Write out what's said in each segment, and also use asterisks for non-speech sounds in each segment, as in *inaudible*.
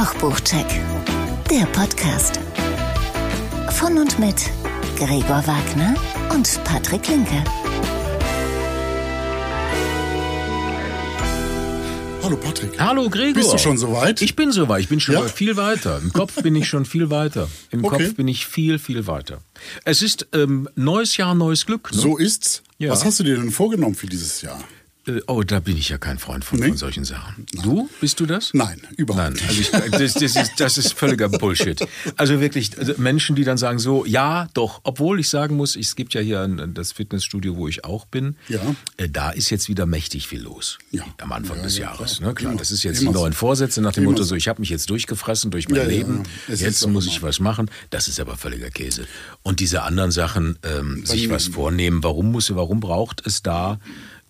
Kochbuchcheck, der Podcast. Von und mit Gregor Wagner und Patrick Linke. Hallo Patrick. Hallo Gregor. Bist du schon soweit? Ich bin soweit. Ich bin schon Ja? viel weiter. Im Kopf bin ich schon viel weiter. Im Okay. Kopf bin ich viel, viel weiter. Es ist ähm, neues Jahr, neues Glück. Ne? So ist's. Ja. Was hast du dir denn vorgenommen für dieses Jahr? Äh, oh, da bin ich ja kein Freund von, Nee? von solchen Sachen. Du? Bist du das? Nein, überhaupt Nein, nicht. also ich, das, das, ist, das ist völliger Bullshit. Also wirklich, also Menschen, die dann sagen so, ja, doch, obwohl ich sagen muss, es gibt ja hier ein, das Fitnessstudio, wo ich auch bin, Ja. äh, da ist jetzt wieder mächtig viel los Ja. am Anfang Ja, des ja, Jahres. klar. Ne? Klar, das ist jetzt die neuen. Vorsätze nach dem Motto so. ich habe mich jetzt durchgefressen durch mein Leben, jetzt muss ich was machen. Das ist aber völliger Käse. Und diese anderen Sachen, ähm, sich was vornehmen, warum muss, warum braucht es da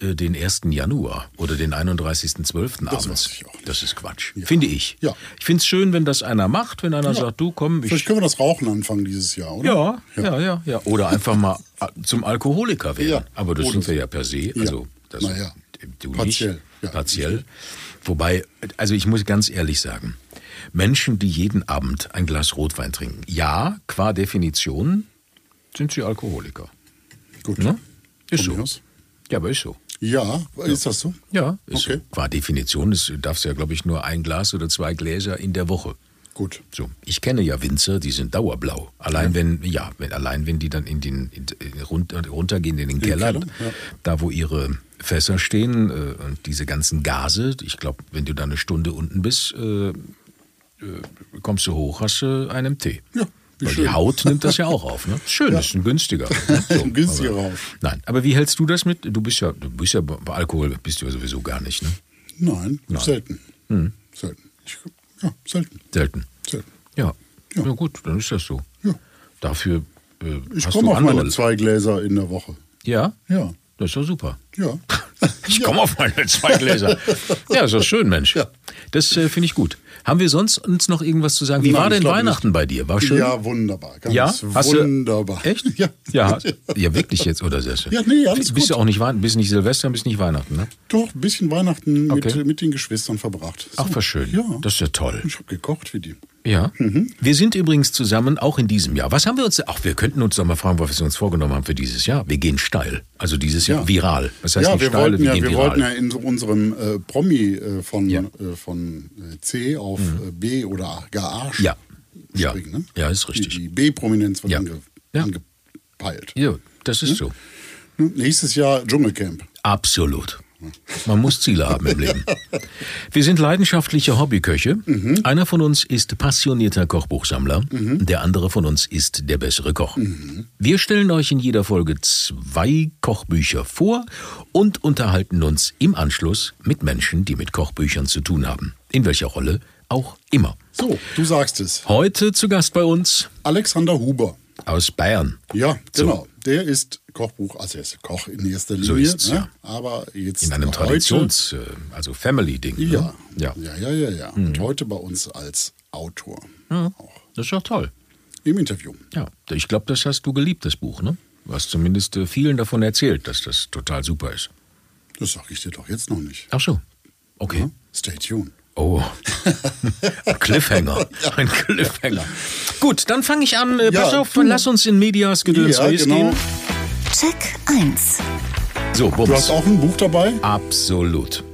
äh, den 1. Januar oder den 31.12. Das abends? Das ist Quatsch. Finde ich. Ja. Ich finde es schön, wenn das einer macht, wenn einer sagt, du komm, Vielleicht ich. können wir das Rauchen anfangen dieses Jahr, oder? Ja, ja, ja, ja. Oder einfach mal äh, zum Alkoholiker werden. Ja. Aber das Oh, sind wir ja per se. Also, das, ja. du Partiell, nicht. ja. Partiell. Wobei, also ich muss ganz ehrlich sagen, Menschen, die jeden Abend ein Glas Rotwein trinken, ja, qua Definition sind sie Alkoholiker. Gut. Ne? Ist Von so. Ja, aber ist so. Ja, ist das so? Ja, ist Okay. Qua Definition ist, darfst du ja, glaube ich, nur ein Glas oder zwei Gläser in der Woche. Gut. So, ich kenne ja Winzer, die sind dauerblau. Allein wenn, ja, wenn, allein wenn die dann in den in, in, runter, runtergehen in den Keller, Keller, ja. da wo ihre Fässer stehen äh, und diese ganzen Gase, ich glaube, wenn du da eine Stunde unten bist, äh, äh, kommst du hoch, hast du einen Tee. Ja, wie Weil schön. die Haut nimmt das ja auch auf. Ne? *laughs* Schön, ist ein günstiger. *laughs* Ne? Ein günstiger aber, Haut. Nein, aber wie hältst du das mit? Du bist ja, du bist ja bei Alkohol bist du ja sowieso gar nicht, ne? Nein, selten. Hm. Selten. Ich, ja, selten. Selten. Selten. Ja. Ja. ja. gut, dann ist das so. Ja. Dafür äh, Ich komme auf andere. meine zwei Gläser in der Woche. Ja, Ja. das ist doch super. Ja. *laughs* Ich komme auf meine zwei Gläser. ja, ist doch schön, Mensch. Ja. Das äh, finde ich gut. Haben wir sonst uns noch irgendwas zu sagen? Wie Nein, war denn Weihnachten nicht. bei dir? War schön? Ja, wunderbar. Ganz Ja? Hast du- wunderbar. Echt? *laughs* Ja. Ja, ja, wirklich jetzt, oder sehr schön. Ja, nee, alles bist gut. du auch nicht bist nicht Silvester, bist nicht Weihnachten, ne? Doch, ein bisschen Weihnachten Okay. mit, mit den Geschwistern verbracht. Ach, was schön. Ja. Das ist ja toll. Ich habe gekocht für die. Ja. Mhm. Wir sind übrigens zusammen auch in diesem Jahr. Was haben wir uns, ach, wir könnten uns doch mal fragen, was wir uns vorgenommen haben für dieses Jahr. Wir gehen steil. Also dieses Jahr Ja. viral. Was heißt ja, nicht wir steil, wollten ja, gehen wir viral. wollten ja in so unserem äh, Promi äh, von, Ja. Äh, von äh, C auf äh, B oder gar A Ja. Ja. springen. Ne? Ja, ist richtig. Die, die B-Prominenz wird Ja. ange, Ja. angepeilt. Ja, das ist so. Ne? Nächstes Jahr Dschungelcamp. Absolut. Man muss Ziele haben im Leben. Wir sind leidenschaftliche Hobbyköche. Einer von uns ist passionierter Kochbuchsammler. Der andere von uns ist der bessere Koch. Wir stellen euch in jeder Folge zwei Kochbücher vor und unterhalten uns im Anschluss mit Menschen, die mit Kochbüchern zu tun haben. In welcher Rolle auch immer. So, du sagst es. Heute zu Gast bei uns Alexander Huber. Aus Bayern. Ja, So. genau. Der ist Kochbuch, also er ist Koch in erster Linie. So ist's, ne? ja. Aber jetzt In einem Traditions-, äh, also Family-Ding. ne? Ja, ja. ja, ja, ja. ja. Und heute bei uns als Autor. Auch Das ist doch toll. im Interview. Ja, ich glaube, das hast du geliebt, das Buch, ne? Du hast zumindest äh, vielen davon erzählt, dass das total super ist. Das sage ich dir doch jetzt noch nicht. Ach so. Okay. Ja? Stay tuned. Oh. *laughs* Ein Cliffhanger. Ein Cliffhanger. Gut, dann fange ich an. Äh, Ja, Pass auf, du- lass uns in Medias Gedöns Ja, genau. gehen. Check 1. So, Du Bums. hast auch ein Buch dabei? Absolut.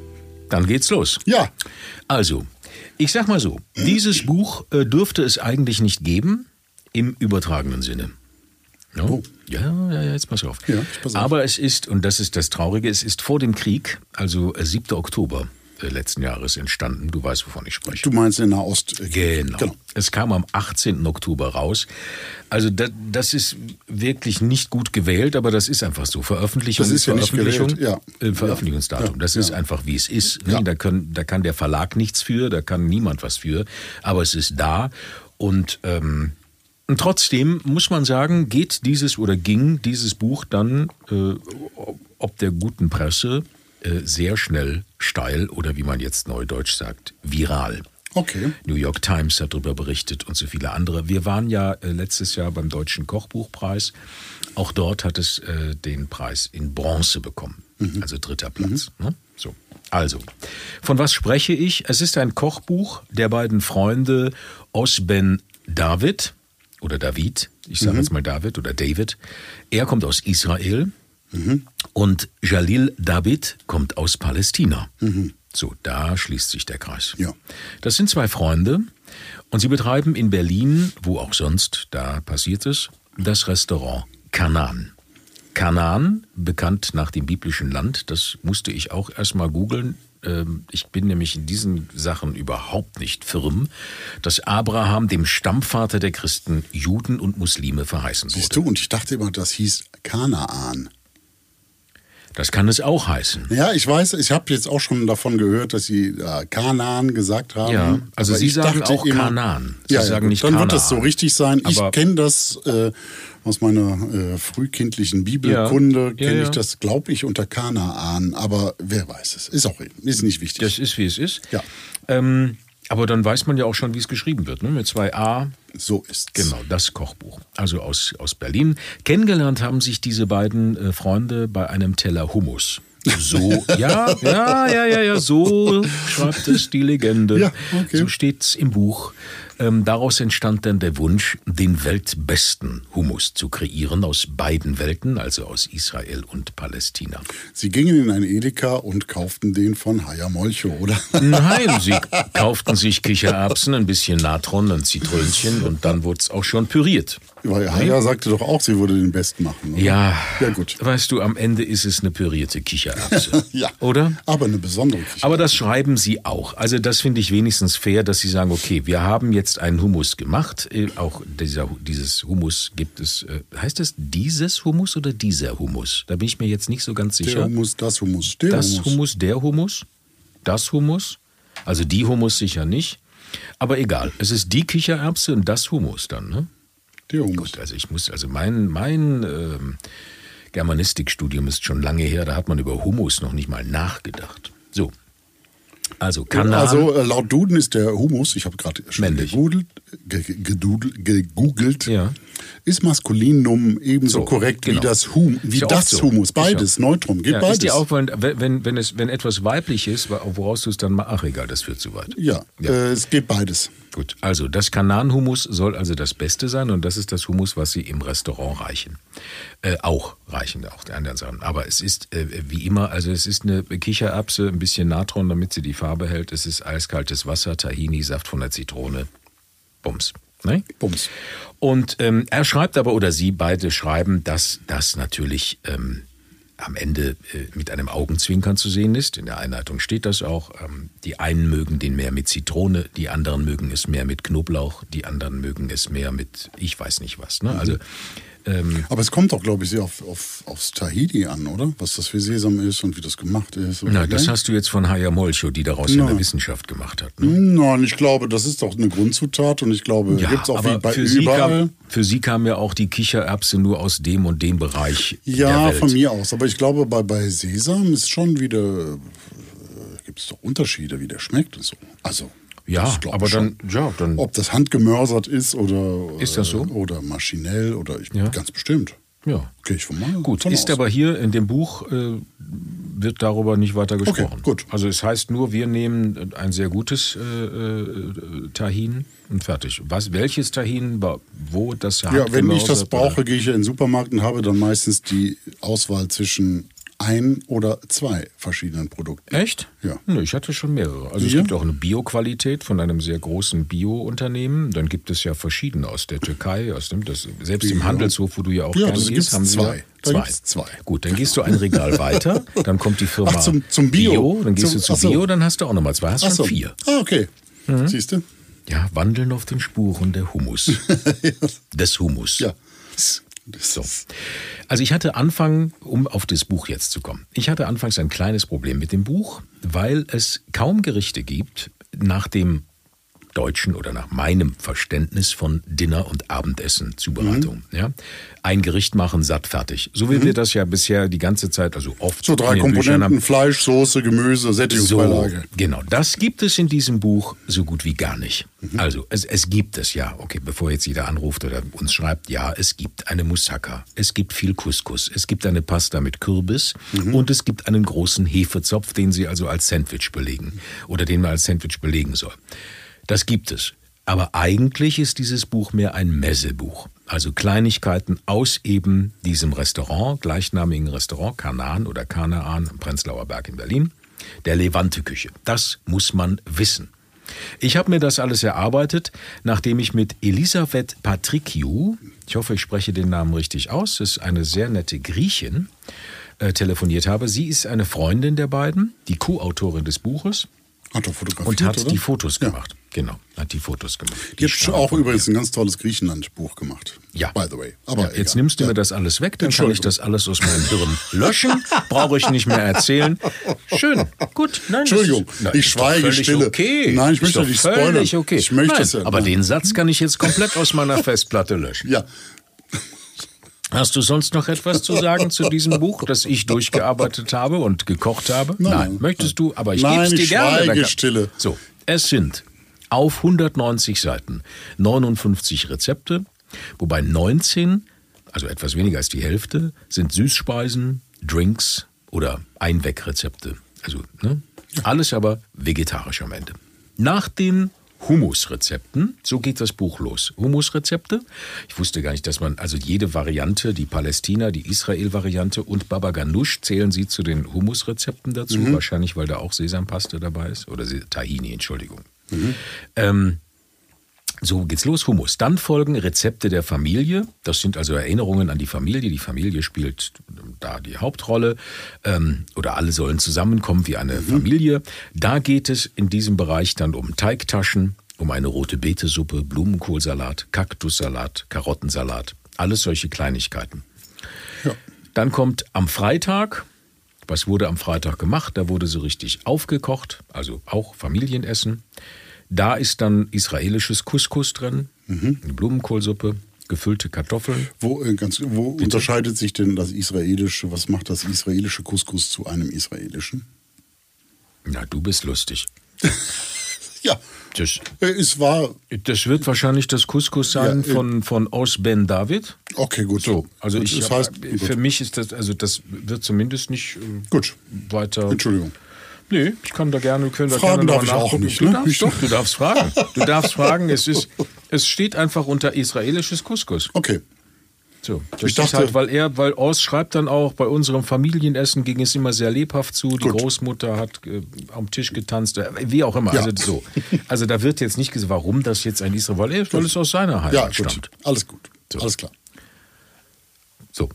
Dann geht's los. Ja. Also, ich sag mal so, dieses Buch äh, dürfte es eigentlich nicht geben, im übertragenen Sinne. Ja, Oh. ja, ja, ja, jetzt pass auf. Ja, pass auf. Aber es ist, und das ist das Traurige, es ist vor dem Krieg, also äh, 7. Oktober äh, letzten Jahres entstanden. Du weißt, wovon ich spreche. Du meinst in Nahost. Genau. genau. Es kam am 18. Oktober raus. Also das, das ist wirklich nicht gut gewählt, aber das ist einfach so. Veröffentlichung Das ist ja nicht Veröffentlichung, gewählt, ja. äh, Veröffentlichungsdatum. Ja, Das ja. ist einfach, wie es ist. Ne? Ja. Da, können, da kann der Verlag nichts für, da kann niemand was für, aber es ist da. Und, ähm, und trotzdem muss man sagen, geht dieses oder ging dieses Buch dann, äh, ob der guten Presse, äh, sehr schnell steil oder wie man jetzt neudeutsch sagt, viral. Okay. New York Times hat darüber berichtet und so viele andere. Wir waren ja äh, letztes Jahr beim Deutschen Kochbuchpreis. Auch dort hat es äh, den Preis in Bronze bekommen, also dritter Platz. Ne? So. Also, von was spreche ich? Es ist ein Kochbuch der beiden Freunde Osben David oder David, ich sage jetzt mal David oder David. Er kommt aus Israel und Jalil David kommt aus Palästina. So, da schließt sich der Kreis. Ja. Das sind zwei Freunde und sie betreiben in Berlin, wo auch sonst, da passiert es, das Restaurant Kanan. Kanaan, bekannt nach dem biblischen Land, das musste ich auch erstmal googeln. Ähm, Ich bin nämlich in diesen Sachen überhaupt nicht firm, dass Abraham dem Stammvater der Christen Juden und Muslime verheißen Siehst wurde. du, und ich dachte immer, das hieß Kanaan. Das kann es auch heißen. Ja, ich weiß, ich habe jetzt auch schon davon gehört, dass sie äh, Kanaan gesagt haben. Ja, also Sie ich sagen auch Kanaan. Sie ja, sagen nicht Dann wird das so Kanaan. richtig sein. Ich Aber- kenne das äh, aus meiner äh, frühkindlichen Bibelkunde, Ja, kenne ja, ich das, glaube ich, unter Kanaan. Aber wer weiß es? Ist auch ist nicht wichtig. Das ist, wie es ist. Ja. Ähm, aber dann weiß man ja auch schon, wie es geschrieben wird. Ne? Mit zwei A, so ist's. Genau, das Kochbuch. Also aus, aus Berlin. Kennengelernt haben sich diese beiden äh, Freunde bei einem Teller Hummus. So, *laughs* ja, ja, ja, ja, ja, so *laughs* schreibt es die Legende. Ja, okay. So steht's im Buch. Ähm, daraus entstand dann der Wunsch, den weltbesten Hummus zu kreieren aus beiden Welten, also aus Israel und Palästina. Sie gingen in ein Edeka und kauften den von Haya Molcho, oder? Nein, sie *laughs* kauften sich Kichererbsen, ein bisschen Natron, ein Zitrönchen und dann wurde es auch schon püriert. Weil Haya sagte doch auch, sie würde den besten machen. Oder? Ja, Ja, gut. weißt du, am Ende ist es eine pürierte Kichererbse. *laughs* Ja. Oder? Aber eine besondere Küche. Aber das schreiben sie auch. Also das finde ich wenigstens fair, dass sie sagen, okay, wir haben jetzt einen Hummus gemacht. Äh, Auch dieser, dieses Hummus gibt es, äh, heißt es dieses Hummus oder dieser Hummus? Da bin ich mir jetzt nicht so ganz der sicher. Hummus, das Hummus, der das Hummus. Hummus, der Hummus, das Hummus, also die Hummus sicher nicht. Aber egal, es ist die Kichererbse und das Hummus dann, ne? Der Hummus. Gut, also ich muss, also mein, mein ähm, Germanistikstudium ist schon lange her, da hat man über Humus noch nicht mal nachgedacht. So. Also Kanal. Also äh, laut Duden ist der Humus, ich habe gerade schon gegoogelt, gegoogelt, Ja. ist Maskulinum ebenso So, korrekt genau. wie das Hum, wie das so. Humus, beides, Neutrum, geht ja, beides. ist dir auffallend, wenn, wenn, wenn, es, wenn etwas weiblich ist, woraus du es dann mal. Ach egal, das führt zu weit. ja, Ja. Äh, es geht beides. Gut, also das Kananhumus soll also das Beste sein und das ist das Humus, was Sie im Restaurant reichen. Äh, auch reichen auch die anderen Sachen. Aber es ist äh, wie immer, also es ist eine Kichererbse, ein bisschen Natron, damit sie die Farbe hält. Es ist eiskaltes Wasser, Tahini, Saft von der Zitrone. Bums. Ne? Bums. Und ähm, er schreibt aber, oder sie beide schreiben, dass das natürlich ähm, am Ende äh, mit einem Augenzwinkern zu sehen ist. In der Einleitung steht das auch. Ähm, die einen mögen den mehr mit Zitrone, die anderen mögen es mehr mit Knoblauch, die anderen mögen es mehr mit ich weiß nicht was. Ne? Also ähm, Aber es kommt doch, glaube ich, sehr auf, auf, aufs Tahiti an, oder? Was das für Sesam ist und wie das gemacht ist. na, das hast du jetzt von Haya Molcho, die daraus ja eine Wissenschaft gemacht hat. Ne? Nein, ich glaube, das ist doch eine Grundzutat und ich glaube, Ja, gibt es auch wie aber bei für sie, überall. kam, für sie kam ja auch die Kichererbse nur aus dem und dem Bereich Ja, von mir aus. Aber ich glaube, bei, bei Sesam ist schon wieder, äh, gibt es doch Unterschiede, wie der schmeckt und so. Also, Ja, aber dann, ja, dann Ob das handgemörsert ist oder, Ist das so? äh, oder maschinell oder ich, Ja. ganz bestimmt. ja. Gehe ich von mal. Gut, von ist aus. aber hier in dem Buch äh, wird darüber nicht weiter gesprochen. gut. Also es heißt nur, wir nehmen ein sehr gutes äh, äh, Tahin und fertig. Was, welches Tahin, wo das Ja, wenn ich das brauche, gehe ich ja in den Supermarkt und habe dann meistens die Auswahl zwischen ein oder zwei verschiedenen Produkten. Echt? Ja. Nö, ich hatte schon mehrere. Also es Ja? gibt auch eine Bioqualität von einem sehr großen Bio-Unternehmen. Dann gibt es ja verschiedene aus der Türkei, aus dem, das, selbst im Ja. Handelshof, wo du ja auch Ja, gerne gehst, haben zwei. ja zwei. zwei. Gut, dann gehst du ein Regal *laughs* weiter, dann kommt die Firma Ach, zum- zum Bio. dann gehst Zum- du zu so. Bio, dann hast du auch nochmal zwei, hast Ach schon so. vier. Ah, okay. Mhm. Siehst du? Ja, wandeln auf den Spuren der Humus. *laughs* Des Humus. Ja. So. Also ich hatte Anfang, um auf das Buch jetzt zu kommen, ich hatte anfangs ein kleines Problem mit dem Buch, weil es kaum Gerichte gibt nach dem deutschen oder nach meinem Verständnis von Dinner- und Abendessen Zubereitung. Ja? Ein Gericht machen, satt, fertig. So wie wir das ja bisher die ganze Zeit, also oft So drei Komponenten. Fleisch, Soße, Gemüse, So, Sättigungsbeilage. genau. Das gibt es in diesem Buch so gut wie gar nicht. Also, es, es gibt es ja. Okay, bevor jetzt jeder anruft oder uns schreibt, ja, es gibt eine Moussaka, es gibt viel Couscous, es gibt eine Pasta mit Kürbis und es gibt einen großen Hefezopf, den Sie also als Sandwich belegen oder den man als Sandwich belegen soll. Das gibt es. Aber eigentlich ist dieses Buch mehr ein Messebuch. Also Kleinigkeiten aus eben diesem Restaurant, gleichnamigen Restaurant, Kanaan oder Kanaan am Prenzlauer Berg in Berlin, der Levante-Küche. Das muss man wissen. Ich habe mir das alles erarbeitet, nachdem ich mit Elisabeth Patrikiou, ich hoffe, ich spreche den Namen richtig aus, das ist eine sehr nette Griechin, äh, telefoniert habe. Sie ist eine Freundin der beiden, die Co-Autorin des Buches Hat und hat oder? die Fotos Ja. gemacht. Genau, hat die Fotos gemacht. Die hat auch übrigens ein ganz tolles Griechenland-Buch gemacht. Ja. By the way. Aber ja, jetzt nimmst du Ja. mir das alles weg, dann kann ich das alles aus meinem Hirn löschen. Brauche ich nicht mehr erzählen. Schön, gut. Nein, Entschuldigung, ist- na, ich schweige stille. Okay. Nein, ich möchte nicht spoilern. Okay. Ich möchte Nein, es ja. Aber Nein. den Satz kann ich jetzt komplett aus meiner Festplatte löschen. Ja, Hast du sonst noch etwas zu sagen zu diesem Buch, das ich durchgearbeitet habe und gekocht habe? Nein. Möchtest du? Aber ich Nein, gebe es dir ich gerne. schweige stille. So, es sind auf 190 Seiten 59 Rezepte, wobei 19, also etwas weniger als die Hälfte, sind Süßspeisen, Drinks oder Einwegrezepte. Also ne? alles aber vegetarisch am Ende. Nach den Humusrezepten, so geht das Buch los. Humusrezepte. Ich wusste gar nicht, dass man, also jede Variante, die Palästina, die Israel-Variante und Baba Ganoush zählen sie zu den Humusrezepten dazu. Wahrscheinlich, weil da auch Sesampaste dabei ist. Oder Tahini, Entschuldigung. Ähm, so geht's los, Hummus. Dann folgen Rezepte der Familie. Das sind also Erinnerungen an die Familie. Die Familie spielt da die Hauptrolle. Ähm, oder alle sollen zusammenkommen wie eine Familie. Da geht es in diesem Bereich dann um Teigtaschen, um eine rote Betesuppe, Blumenkohlsalat, Kaktussalat, Karottensalat. Alles solche Kleinigkeiten. ja. Dann kommt am Freitag, was wurde am Freitag gemacht? Da wurde so richtig aufgekocht, also auch Familienessen. Da ist dann israelisches Couscous drin, Mhm. eine Blumenkohlsuppe, gefüllte Kartoffeln. Wo, äh, ganz, wo unterscheidet sich denn das israelische, was macht das israelische Couscous zu einem israelischen? Na, du bist lustig. *laughs* Ja, Das, äh, es war, das wird wahrscheinlich das Couscous sein Ja, äh, von, von Os Ben David. okay, gut. So, also ich, das heißt, für gut. mich ist das, also das wird zumindest nicht äh, gut. weiter. Entschuldigung. Nee, ich kann da gerne, können da Fragen gerne darf ich auch nachgucken. nicht, Du ne? darfst Ich- doch, du darfst fragen. Du darfst fragen. Es ist, es steht einfach unter israelisches Couscous. Okay. So, das Ich ist dachte- halt, weil er, weil Ors schreibt dann auch, bei unserem Familienessen ging es immer sehr lebhaft zu. Die Gut. Großmutter hat äh, am Tisch getanzt, äh, wie auch immer. Ja. Also so. Also da wird jetzt nicht gesagt, warum das jetzt ein Israel, weil, er- weil es aus seiner Heimat Ja, stammt. gut. Alles gut. So. Alles klar. So.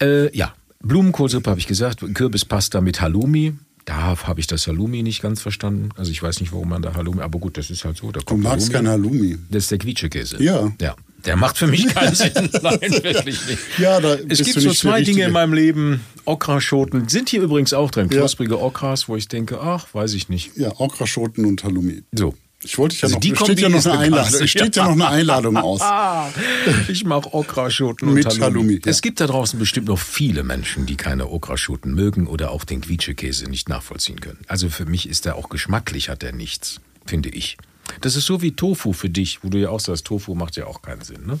Äh, ja, Blumenkohlsuppe habe ich gesagt, Kürbispasta mit Halloumi. Da habe ich das Halloumi nicht ganz verstanden. Also ich weiß nicht, warum man da Halloumi, aber gut, das ist halt so. Da Du magst kein Halloumi. Das ist der Quietschekäse. Ja. Ja. Der macht für mich keinen Sinn. *laughs* Nein, wirklich nicht. Ja, da es gibt so zwei Dinge in meinem Leben. Okraschoten sind hier übrigens auch drin. Ja. Knusprige Okras, wo ich denke, ach, weiß ich nicht. Ja, Okraschoten und Halloumi. So. Ich wollte dich ja Also noch, die es steht ja noch eine. Einladung. Steht ja noch eine Einladung aus. *laughs* Ich mache Okraschoten und Mit Halloumi. Halloumi, ja. Es gibt da draußen bestimmt noch viele Menschen, die keine Okraschoten mögen oder auch den Quietschekäse nicht nachvollziehen können. Also für mich ist er auch geschmacklich, hat er nichts, finde ich. Das ist so wie Tofu für dich, wo du ja auch sagst, Tofu macht ja auch keinen Sinn, ne?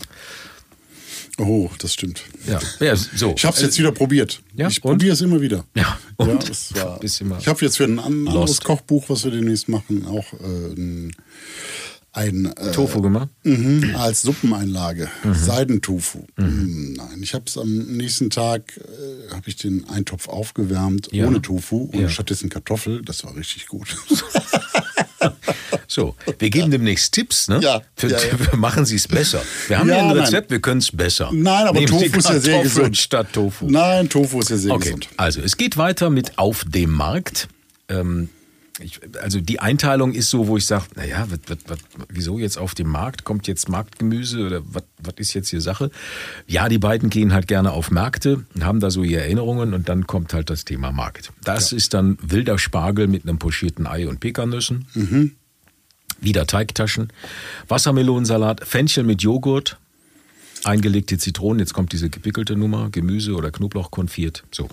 Oh, das stimmt. Ja, ja so. Ich habe es jetzt wieder probiert. Ja, ich probiere es immer wieder. Ja, Ja, und? das war, *laughs* Bist immer ich habe jetzt für ein an- anderes lost. Kochbuch, was wir demnächst machen, auch äh, ein, ein äh, Tofu gemacht? Mhm, als Suppeneinlage. Seidentofu. Mhm, Nein, ich habe es am nächsten Tag, äh, habe ich den Eintopf aufgewärmt Ja. ohne Tofu und Ja. stattdessen Kartoffel. Das war richtig gut. *laughs* *laughs* So, wir geben demnächst Tipps, ne? Ja, Für, ja, ja. Machen Sie es besser. Wir haben Ja, ein nein. Rezept, wir können es besser. Nein, aber Nehmen Tofu ist ja sehr gesund. statt Tofu. Nein, Tofu ist ja sehr Okay, gesund. also es geht weiter mit Auf dem Markt. Ähm, ich, also die Einteilung ist so, wo ich sage, naja, wat, wat, wat, wieso jetzt auf dem Markt? Kommt jetzt Marktgemüse oder was ist jetzt hier Sache? Ja, die beiden gehen halt gerne auf Märkte und haben da so ihre Erinnerungen und dann kommt halt das Thema Markt. Das ist dann wilder Spargel mit einem pochierten Ei und Pekannüssen. Wieder Teigtaschen, Wassermelonensalat, Fenchel mit Joghurt, eingelegte Zitronen, jetzt kommt diese gewickelte Nummer, Gemüse oder Knoblauch konfiert. So.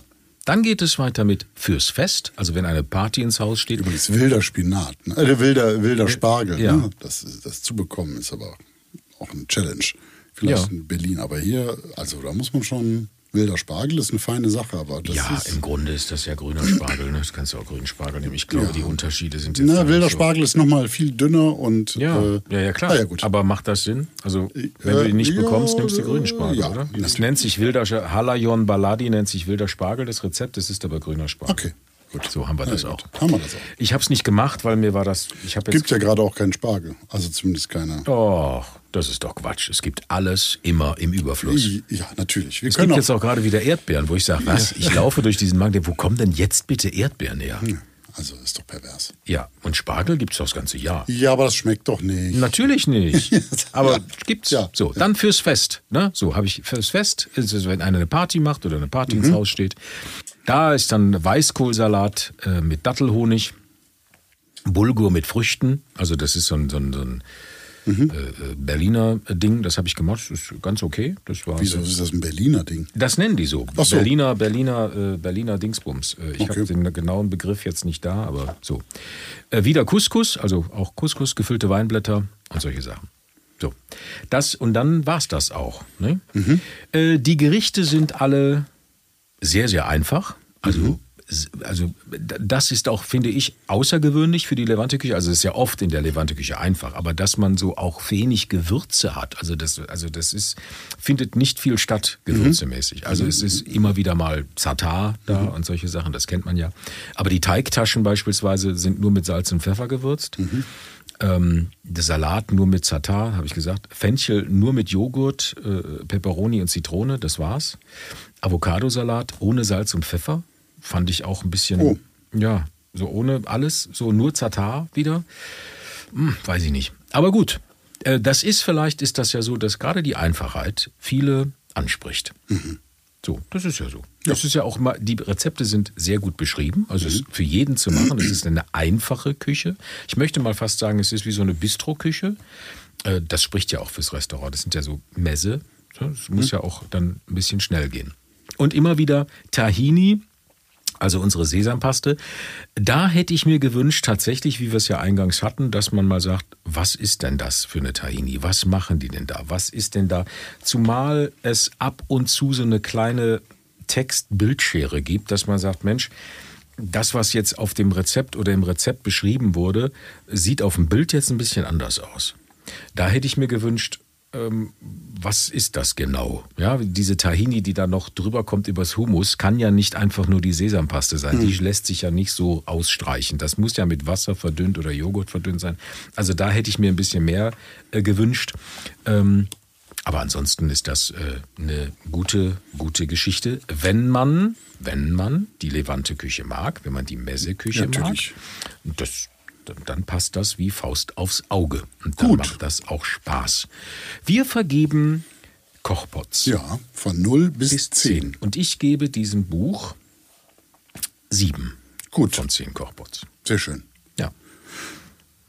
Dann geht es weiter mit fürs Fest, also wenn eine Party ins Haus steht. Übrigens wilder Spinat, ne? äh, wilder, wilder Spargel. Ja. Ne? Das, das zu bekommen ist aber auch eine Challenge. Vielleicht Ja. in Berlin, aber hier, also da muss man schon, wilder Spargel ist eine feine Sache, aber das Ja, ist... im Grunde ist das ja grüner Spargel, ne? Das kannst du auch grünen Spargel nehmen. Ich glaube, Ja. die Unterschiede sind jetzt. Na, wilder so. Spargel ist nochmal viel dünner und... Ja, äh, ja, ja, klar. ah, ja, gut. Aber macht das Sinn? Also, wenn Äh, du ihn nicht ja, bekommst, nimmst du äh, grünen Spargel, oder? Das nennt sich wilder Halayon Baladi nennt sich wilder Spargel, das Rezept, das ist aber grüner Spargel. Okay, gut. So haben wir Ja, das gut. auch. Haben wir das auch. Ich habe es nicht gemacht, weil mir war das. Ich jetzt. Gibt ja gerade auch keinen Spargel, also zumindest keiner. Oh, das ist doch Quatsch. Es gibt alles immer im Überfluss. Ja, natürlich. Wir Es gibt auch, jetzt auch gerade wieder Erdbeeren, wo ich sage, was? Ich laufe durch diesen Markt, wo kommen denn jetzt bitte Erdbeeren her? also ist doch pervers. Ja, und Spargel gibt es das ganze Jahr. Ja, aber das schmeckt doch nicht. Natürlich nicht. *laughs* Aber Ja. gibt's. Ja. So, dann fürs Fest. Ne? So habe ich fürs Fest, also wenn einer eine Party macht oder eine Party Mhm. ins Haus steht. Da ist dann Weißkohlsalat äh, mit Dattelhonig, Bulgur mit Früchten. Also das ist so ein, so ein, so ein Mhm. äh, äh, Berliner Ding. Das habe ich gemacht. Das ist ganz okay. Das war Wieso ist das ein Berliner Ding? das nennen die so. So. Berliner, Berliner, äh, Berliner Dingsbums. Äh, ich Okay. habe den genauen Begriff jetzt nicht da, aber so. Äh, wieder Couscous, also auch Couscous, gefüllte Weinblätter und solche Sachen. So. Das, und dann war's das auch. Ne? Mhm. Äh, die Gerichte sind alle sehr, sehr einfach. Also, Mhm. also das ist auch, finde ich, außergewöhnlich für die Levante-Küche. Also es ist ja oft in der Levante-Küche einfach, aber dass man so auch wenig Gewürze hat, also das, also das ist, findet nicht viel statt, gewürzemäßig. Also es ist immer wieder mal Zatar da und solche Sachen, das kennt man ja. Aber die Teigtaschen beispielsweise sind nur mit Salz und Pfeffer gewürzt. Ähm, der Salat nur mit Zatar, habe ich gesagt. Fenchel nur mit Joghurt, äh, Peperoni und Zitrone, das war's. Avocadosalat ohne Salz und Pfeffer fand ich auch ein bisschen, Oh. ja, so ohne alles, so nur Zatar wieder. Hm, weiß ich nicht. Aber gut, äh, das ist vielleicht, ist das ja so, dass gerade die Einfachheit viele anspricht. So, das ist ja so. Das ist ja auch mal, die Rezepte sind sehr gut beschrieben, also es ist für jeden zu machen. Es ist eine einfache Küche. Ich möchte mal fast sagen, es ist wie so eine Bistro-Küche. Äh, Das spricht ja auch fürs Restaurant. Das sind ja so Messe. Es muss ja auch dann ein bisschen schnell gehen. Und immer wieder Tahini, also unsere Sesampaste. Da hätte ich mir gewünscht, tatsächlich, wie wir es ja eingangs hatten, dass man mal sagt, was ist denn das für eine Tahini? Was machen die denn da? Was ist denn da? Zumal es ab und zu so eine kleine Text-Bildschere gibt, dass man sagt, Mensch, das, was jetzt auf dem Rezept oder im Rezept beschrieben wurde, sieht auf dem Bild jetzt ein bisschen anders aus. Da hätte ich mir gewünscht, ähm, was ist das genau? Ja, diese Tahini, die da noch drüber kommt übers Hummus, kann ja nicht einfach nur die Sesampaste sein. Die lässt sich ja nicht so ausstreichen. Das muss ja mit Wasser verdünnt oder Joghurt verdünnt sein. Also da hätte ich mir ein bisschen mehr äh, gewünscht. Ähm, aber ansonsten ist das äh, eine gute, gute Geschichte, wenn man, wenn man die Levante-Küche mag, wenn man die Messe-Küche mag. Das, dann, passt das wie Faust aufs Auge. Und dann Gut. macht das auch Spaß. Wir vergeben Kochpots. Ja, von 0 bis, Bis 10. 10. Und ich gebe diesem Buch sieben Gut, von zehn Kochpots. sehr schön. Ja.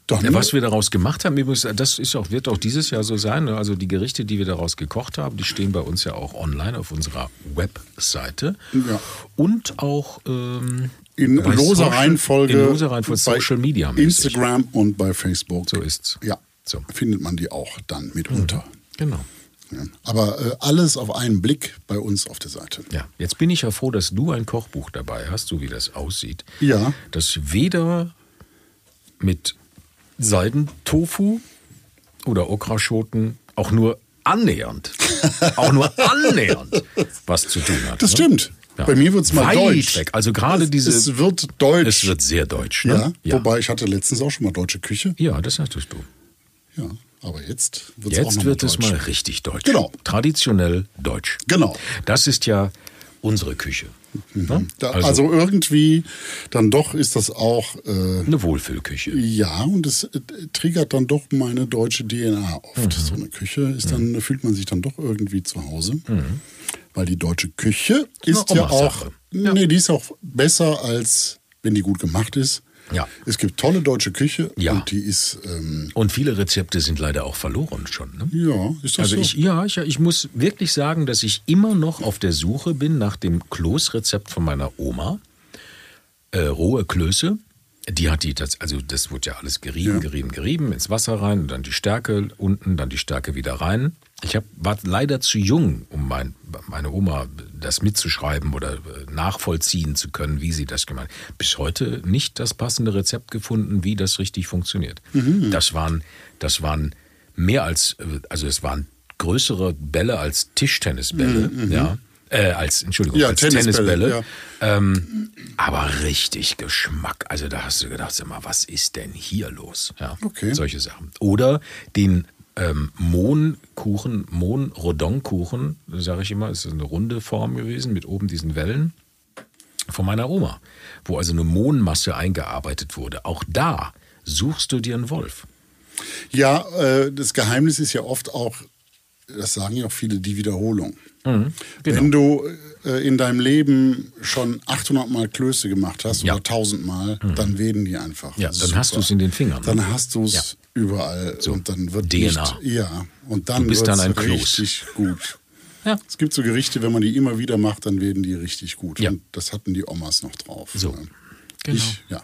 Ja, was wir daraus gemacht haben, übrigens, das ist auch, wird auch dieses Jahr so sein. ne? Also die Gerichte, die wir daraus gekocht haben, die stehen bei uns ja auch online auf unserer Webseite. Ja. Und auch ähm, in loser Social- Reihenfolge. In loser Reihenfolge bei Social Media. Instagram und bei Facebook. So ist's. Ja, So. findet man die auch dann mitunter. Genau. Ja. Aber äh, alles auf einen Blick bei uns auf der Seite. Ja, jetzt bin ich ja froh, dass du ein Kochbuch dabei hast, so wie das aussieht. Ja. Das weder mit Seidentofu oder Okraschoten auch nur annähernd, *laughs* auch nur annähernd was zu tun hat. Das ne? stimmt. Ja. Bei mir wird es mal Weit deutsch. weg. Also gerade diese. Es wird deutsch. Es wird sehr deutsch. ja, Ne? ja. wobei ich hatte letztens auch schon mal deutsche Küche. ja, das hattest du. Ja, aber jetzt wird es auch Jetzt wird mal es deutsch. mal richtig deutsch. Genau. Traditionell deutsch. Genau. Das ist ja unsere Küche. Ne? Da, Also, also, irgendwie, dann doch ist das auch, äh, eine Wohlfühlküche. ja, und es äh, triggert dann doch meine deutsche DNA oft. Mhm. So eine Küche ist dann, fühlt man sich dann doch irgendwie zu Hause. Mhm. Weil die deutsche Küche ist ja auch. Ja. nee, die ist auch besser als, wenn die gut gemacht ist, Ja. Es gibt tolle deutsche Küche Ja. und die ist, ähm, Und viele Rezepte sind leider auch verloren schon. Ne? ja, ist das Also so? ich, ja, ich, ich muss wirklich sagen, dass ich immer noch auf der Suche bin nach dem Kloßrezept von meiner Oma. Äh, rohe Klöße. Die hat die, das, also das wurde ja alles gerieben, Ja. gerieben, gerieben, ins Wasser rein und dann die Stärke unten, dann die Stärke wieder rein. Ich hab, war leider zu jung, um mein, meine Oma das mitzuschreiben oder äh, nachvollziehen zu können, wie sie das gemacht hat. Bis heute nicht das passende Rezept gefunden, wie das richtig funktioniert. Mhm. Das waren, das waren mehr als, äh, also es waren größere Bälle als Tischtennisbälle, ja. Äh, als, Entschuldigung, Mhm, Ja, als Tennisbälle, Tennisbälle. Ähm, aber richtig Geschmack. Also da hast du gedacht, sag mal, was ist denn hier los? Ja, Okay. Solche Sachen. Oder den ähm, Mohnkuchen, Mohn-Rodonkuchen, sage ich immer, ist eine runde Form gewesen mit oben diesen Wellen von meiner Oma, wo also eine Mohnmasse eingearbeitet wurde. Auch da suchst du dir einen Wolf. Ja, äh, das Geheimnis ist ja oft auch, das sagen ja auch viele, die Wiederholung. genau. Wenn du äh, in deinem Leben schon 800 Mal Klöße gemacht hast Ja. Mhm. oder 1000 Mal, dann werden die einfach. Ja, dann super. hast du es in den Fingern. Dann hast du es Ja. Überall So, und dann wird DNA. Nicht, ja, und dann ein Kloß. richtig gut. *laughs* Ja. Es gibt so Gerichte, wenn man die immer wieder macht, dann werden die richtig gut. Ja. Und das hatten die Omas noch drauf. So, Ja. genau. Ich, ja.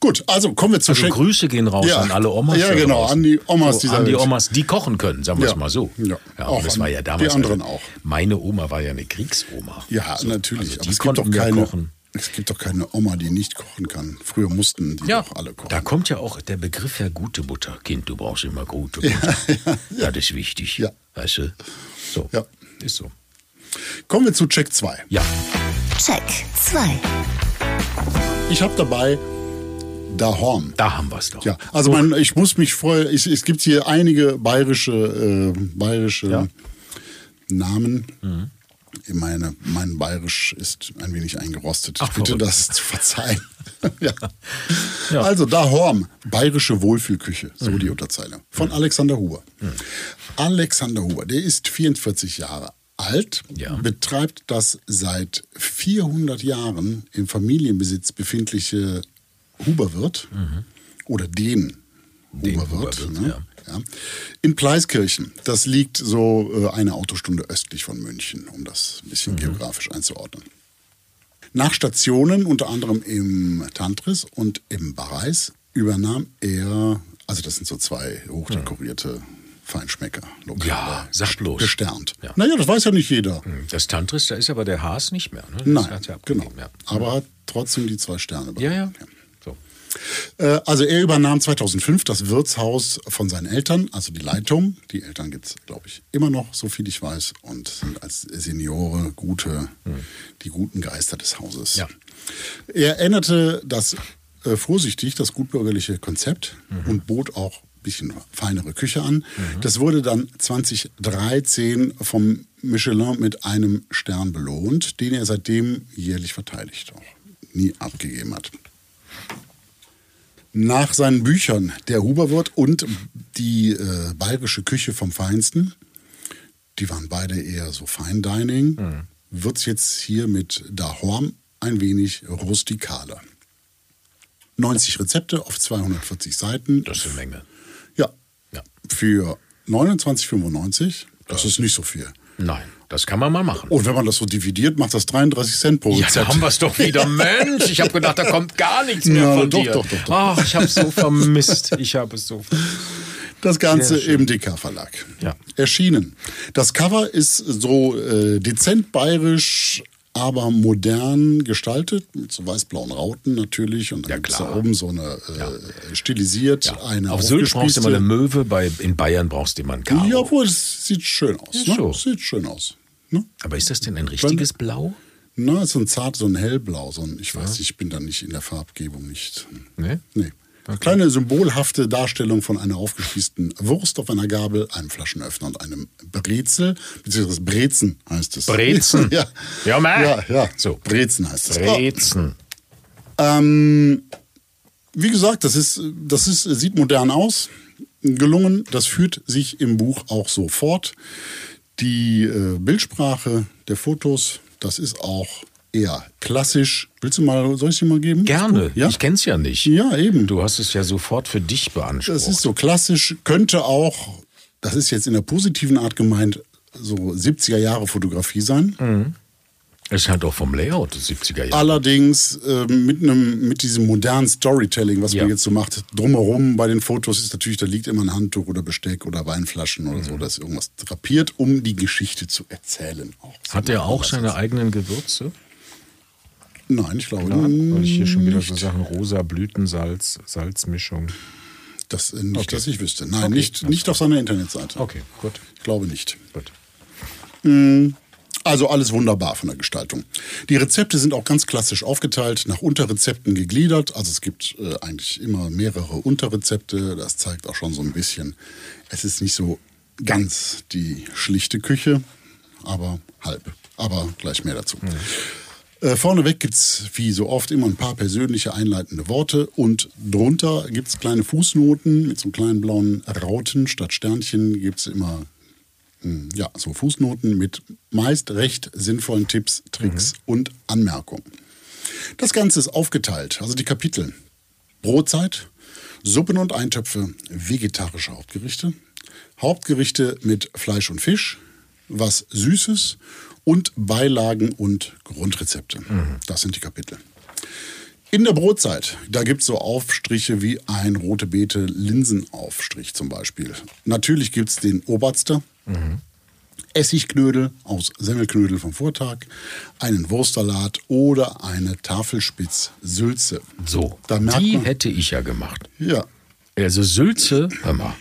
Gut, also kommen wir zu Also Schenk- Grüße gehen raus Ja. an alle Omas. Ja, genau, an die Omas so, An die Welt. Omas, die kochen können, sagen wir Ja. es mal so. Ja. und Auch das war ja die damals. anderen also, auch. Meine Oma war ja eine Kriegsoma. Ja, natürlich. Also aber die es gibt, doch konnten ja keine, kochen. Es gibt doch keine Oma, die nicht kochen kann. Früher mussten die Ja, doch alle kochen. da kommt ja auch der Begriff ja gute Butter. Kind, du brauchst immer gute Butter. *laughs* Das ist wichtig. Ja. Weißt du? So. Ja. Ist so. Kommen wir zu Check 2. Ja. Check 2. Ich habe dabei Dahorn. Da haben wir es doch. Ja, also man, ich muss mich freuen. Es, es gibt hier einige bayerische, äh, bayerische Ja. Namen. Meine, mein Bayerisch ist ein wenig eingerostet. Ach, ich bitte verrückt. das *laughs* zu verzeihen. *laughs* ja. Ja. Also Dahorm, bayerische Wohlfühlküche, so die Unterzeile. Von Alexander Huber. Alexander Huber, der ist 44 Jahre alt, Ja. betreibt das seit 400 Jahren im Familienbesitz befindliche Huberwirt oder den, Den Huberwirt. Huberwirt, ne? Ja. Ja. In Pleiskirchen. Das liegt so äh, eine Autostunde östlich von München, um das ein Mhm. bisschen geografisch einzuordnen. Nach Stationen, unter anderem im Tantris und im Bareis, übernahm er, also das sind so zwei hochdekorierte Feinschmecker. Lokale, Ja, sag bloß. Gesternt. Ja. Naja, das weiß ja nicht jeder. Das Tantris, da ist aber der Haas nicht mehr. Ne? Nein, er genau. Ja. Aber hat trotzdem die zwei Sterne Ja, ja. Äh, Also er übernahm 2005 das Wirtshaus von seinen Eltern, also die Leitung. Die Eltern gibt es, glaube ich, immer noch, so viel ich weiß, und sind als Seniore gute, die guten Geister des Hauses. Ja. Er änderte das äh, vorsichtig, das gutbürgerliche Konzept und bot auch ein bisschen feinere Küche an. Das wurde dann 2013 vom Michelin mit einem Stern belohnt, den er seitdem jährlich verteidigt auch nie abgegeben hat. Nach seinen Büchern Der Huberwirt und die äh, bayerische Küche vom Feinsten, die waren beide eher so Fine Dining, Mhm. wird es jetzt hier mit Dahorm ein wenig rustikaler. 90 Rezepte auf 240 Seiten. Das ist eine Menge. Ja, Ja. für 29,95, das ist nicht so viel. Nein, das kann man mal machen. Und wenn man das so dividiert, macht das 33 Cent pro Ja, Rezept. da haben wir es doch wieder. *laughs* Mensch, ich habe gedacht, da kommt gar nichts mehr Ja, von doch, dir. doch, doch, doch. Ach, ich habe es so vermisst. Ich habe es so Das Ganze im DK Verlag. Ja. Erschienen. Das Cover ist so äh, dezent bayerisch, aber modern gestaltet, mit so weiß-blauen Rauten natürlich. Und dann Ja, gibt's klar. da oben so eine äh, stilisiert, eine Auf Sylt brauchst du immer aufgespießte- eine Möwe, bei, in Bayern brauchst du immer ein Karo. Ja, obwohl es sieht schön aus. Ne? so. Sieht schön aus. Ne? Aber ist das denn ein richtiges Blau? Na, so ein zart, so ein hellblau, so ein, ich weiß, ich bin da nicht in der Farbgebung nicht. Nee? Nee. Kleine symbolhafte Darstellung von einer aufgespießten Wurst auf einer Gabel, einem Flaschenöffner und einem Brezel, beziehungsweise Brezen heißt es. Brezen. *laughs* ja. Ja, Mann. ja, ja. So. Brezen heißt es. Brezen. Ähm, wie gesagt, das ist, das ist, sieht modern aus, gelungen. Das führt sich im Buch auch so fort. Die äh, Bildsprache der Fotos, das ist auch eher klassisch. Willst du mal, soll ich dir mal geben? Gerne. Ja? Ich kenn's ja nicht. Ja, eben. Du hast es ja sofort für dich beansprucht. Das ist so klassisch, könnte auch, das ist jetzt in der positiven Art gemeint, so 70er Jahre Fotografie sein. Es ist halt auch vom Layout des 70er Jahre. Allerdings äh, mit einem mit diesem modernen Storytelling, was Ja. man jetzt so macht, drumherum bei den Fotos ist natürlich, da liegt immer ein Handtuch oder Besteck oder Weinflaschen oder so, da ist irgendwas drapiert, um die Geschichte zu erzählen. Auch. Hat er auch seine eigenen Gewürze? Nein, ich glaube Ja, weil ich hier schon wieder so nicht. Sachen rosa Blütensalz, Salzmischung. Das, äh, nicht, Okay. dass ich wüsste. Nein, Okay, nicht, nicht auf seiner Internetseite. Okay, gut. Ich glaube nicht. gut. Also alles wunderbar von der Gestaltung. Die Rezepte sind auch ganz klassisch aufgeteilt, nach Unterrezepten gegliedert. Also es gibt äh, eigentlich immer mehrere Unterrezepte. Das zeigt auch schon so ein bisschen, es ist nicht so ganz die schlichte Küche, aber halb. Aber gleich mehr dazu. Äh, vorneweg gibt es wie so oft immer ein paar persönliche einleitende Worte und drunter gibt es kleine Fußnoten mit so kleinen blauen Rauten. Statt Sternchen gibt es immer ja, so Fußnoten mit meist recht sinnvollen Tipps, Tricks und Anmerkungen. Das Ganze ist aufgeteilt, also die Kapitel. Brotzeit, Suppen und Eintöpfe, vegetarische Hauptgerichte, Hauptgerichte mit Fleisch und Fisch, was Süßes und Beilagen und Grundrezepte. Das sind die Kapitel. In der Brotzeit, da gibt es so Aufstriche wie ein rote Beete Linsenaufstrich zum Beispiel. Natürlich gibt es den Oberster, Essiggknödel aus Semmelknödel vom Vortag, einen Wurstsalat oder eine Tafelspitz Sülze. So, Da merkt die man- hätte ich ja gemacht. Ja, Also Sülze, hör mal,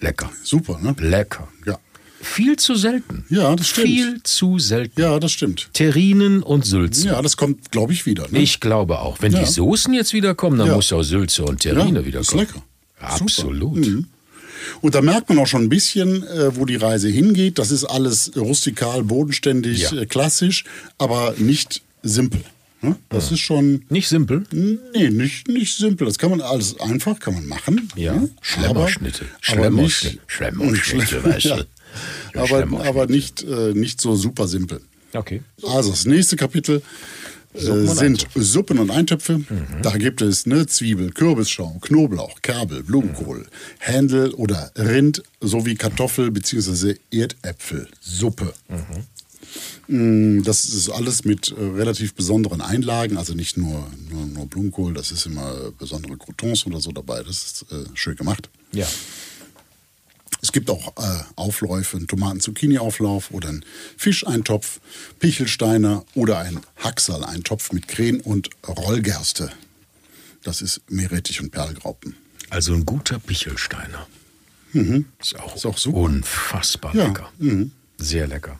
lecker, super, ne? lecker. Ja. Viel zu selten. Ja, das stimmt. Viel zu selten. Ja, das stimmt. Terrinen und Sülze. Ja, das kommt, glaube ich, wieder. Ne? Ich glaube auch. Wenn Ja. die Soßen jetzt wieder kommen, dann Ja. muss auch Sülze und Terrine Ja, wieder ist kommen. lecker. Absolut. Mhm. Und da merkt man auch schon ein bisschen, äh, wo die Reise hingeht. Das ist alles rustikal, bodenständig, Ja. äh, klassisch, aber nicht simpel. Ne? Das ist schon. Nicht simpel. Nee, nicht, nicht simpel. Das kann man alles einfach, kann man machen. Ja? Schlemmerschnitte. Aber, aber nicht, Schlemmerschnitte. Schlemmerschnitte, Schle- weißt du. *laughs* ja. Aber, aber nicht, äh, nicht so super simpel. Okay. Also das nächste Kapitel äh, Suppen sind Suppen und Eintöpfe. Mhm. Da gibt es ne, Zwiebel, Kürbisschaum, Knoblauch, Kerbel, Blumenkohl, Händel oder Rind sowie Kartoffel bzw. Erdäpfelsuppe. Mm, Das ist alles mit äh, relativ besonderen Einlagen, also nicht nur, nur, nur Blumenkohl, das ist immer besondere Croutons oder so dabei. Das ist äh, schön gemacht. Ja. Es gibt auch äh, Aufläufe, einen Tomaten-Zucchini-Auflauf oder einen Fischeintopf, Pichelsteiner oder einen Haxal-Eintopf mit Kren und Rollgerste. Das ist Meerrettich und Perlgraupen. Also ein guter Pichelsteiner. Ist, auch Ist auch super. unfassbar Ja, lecker. Sehr lecker.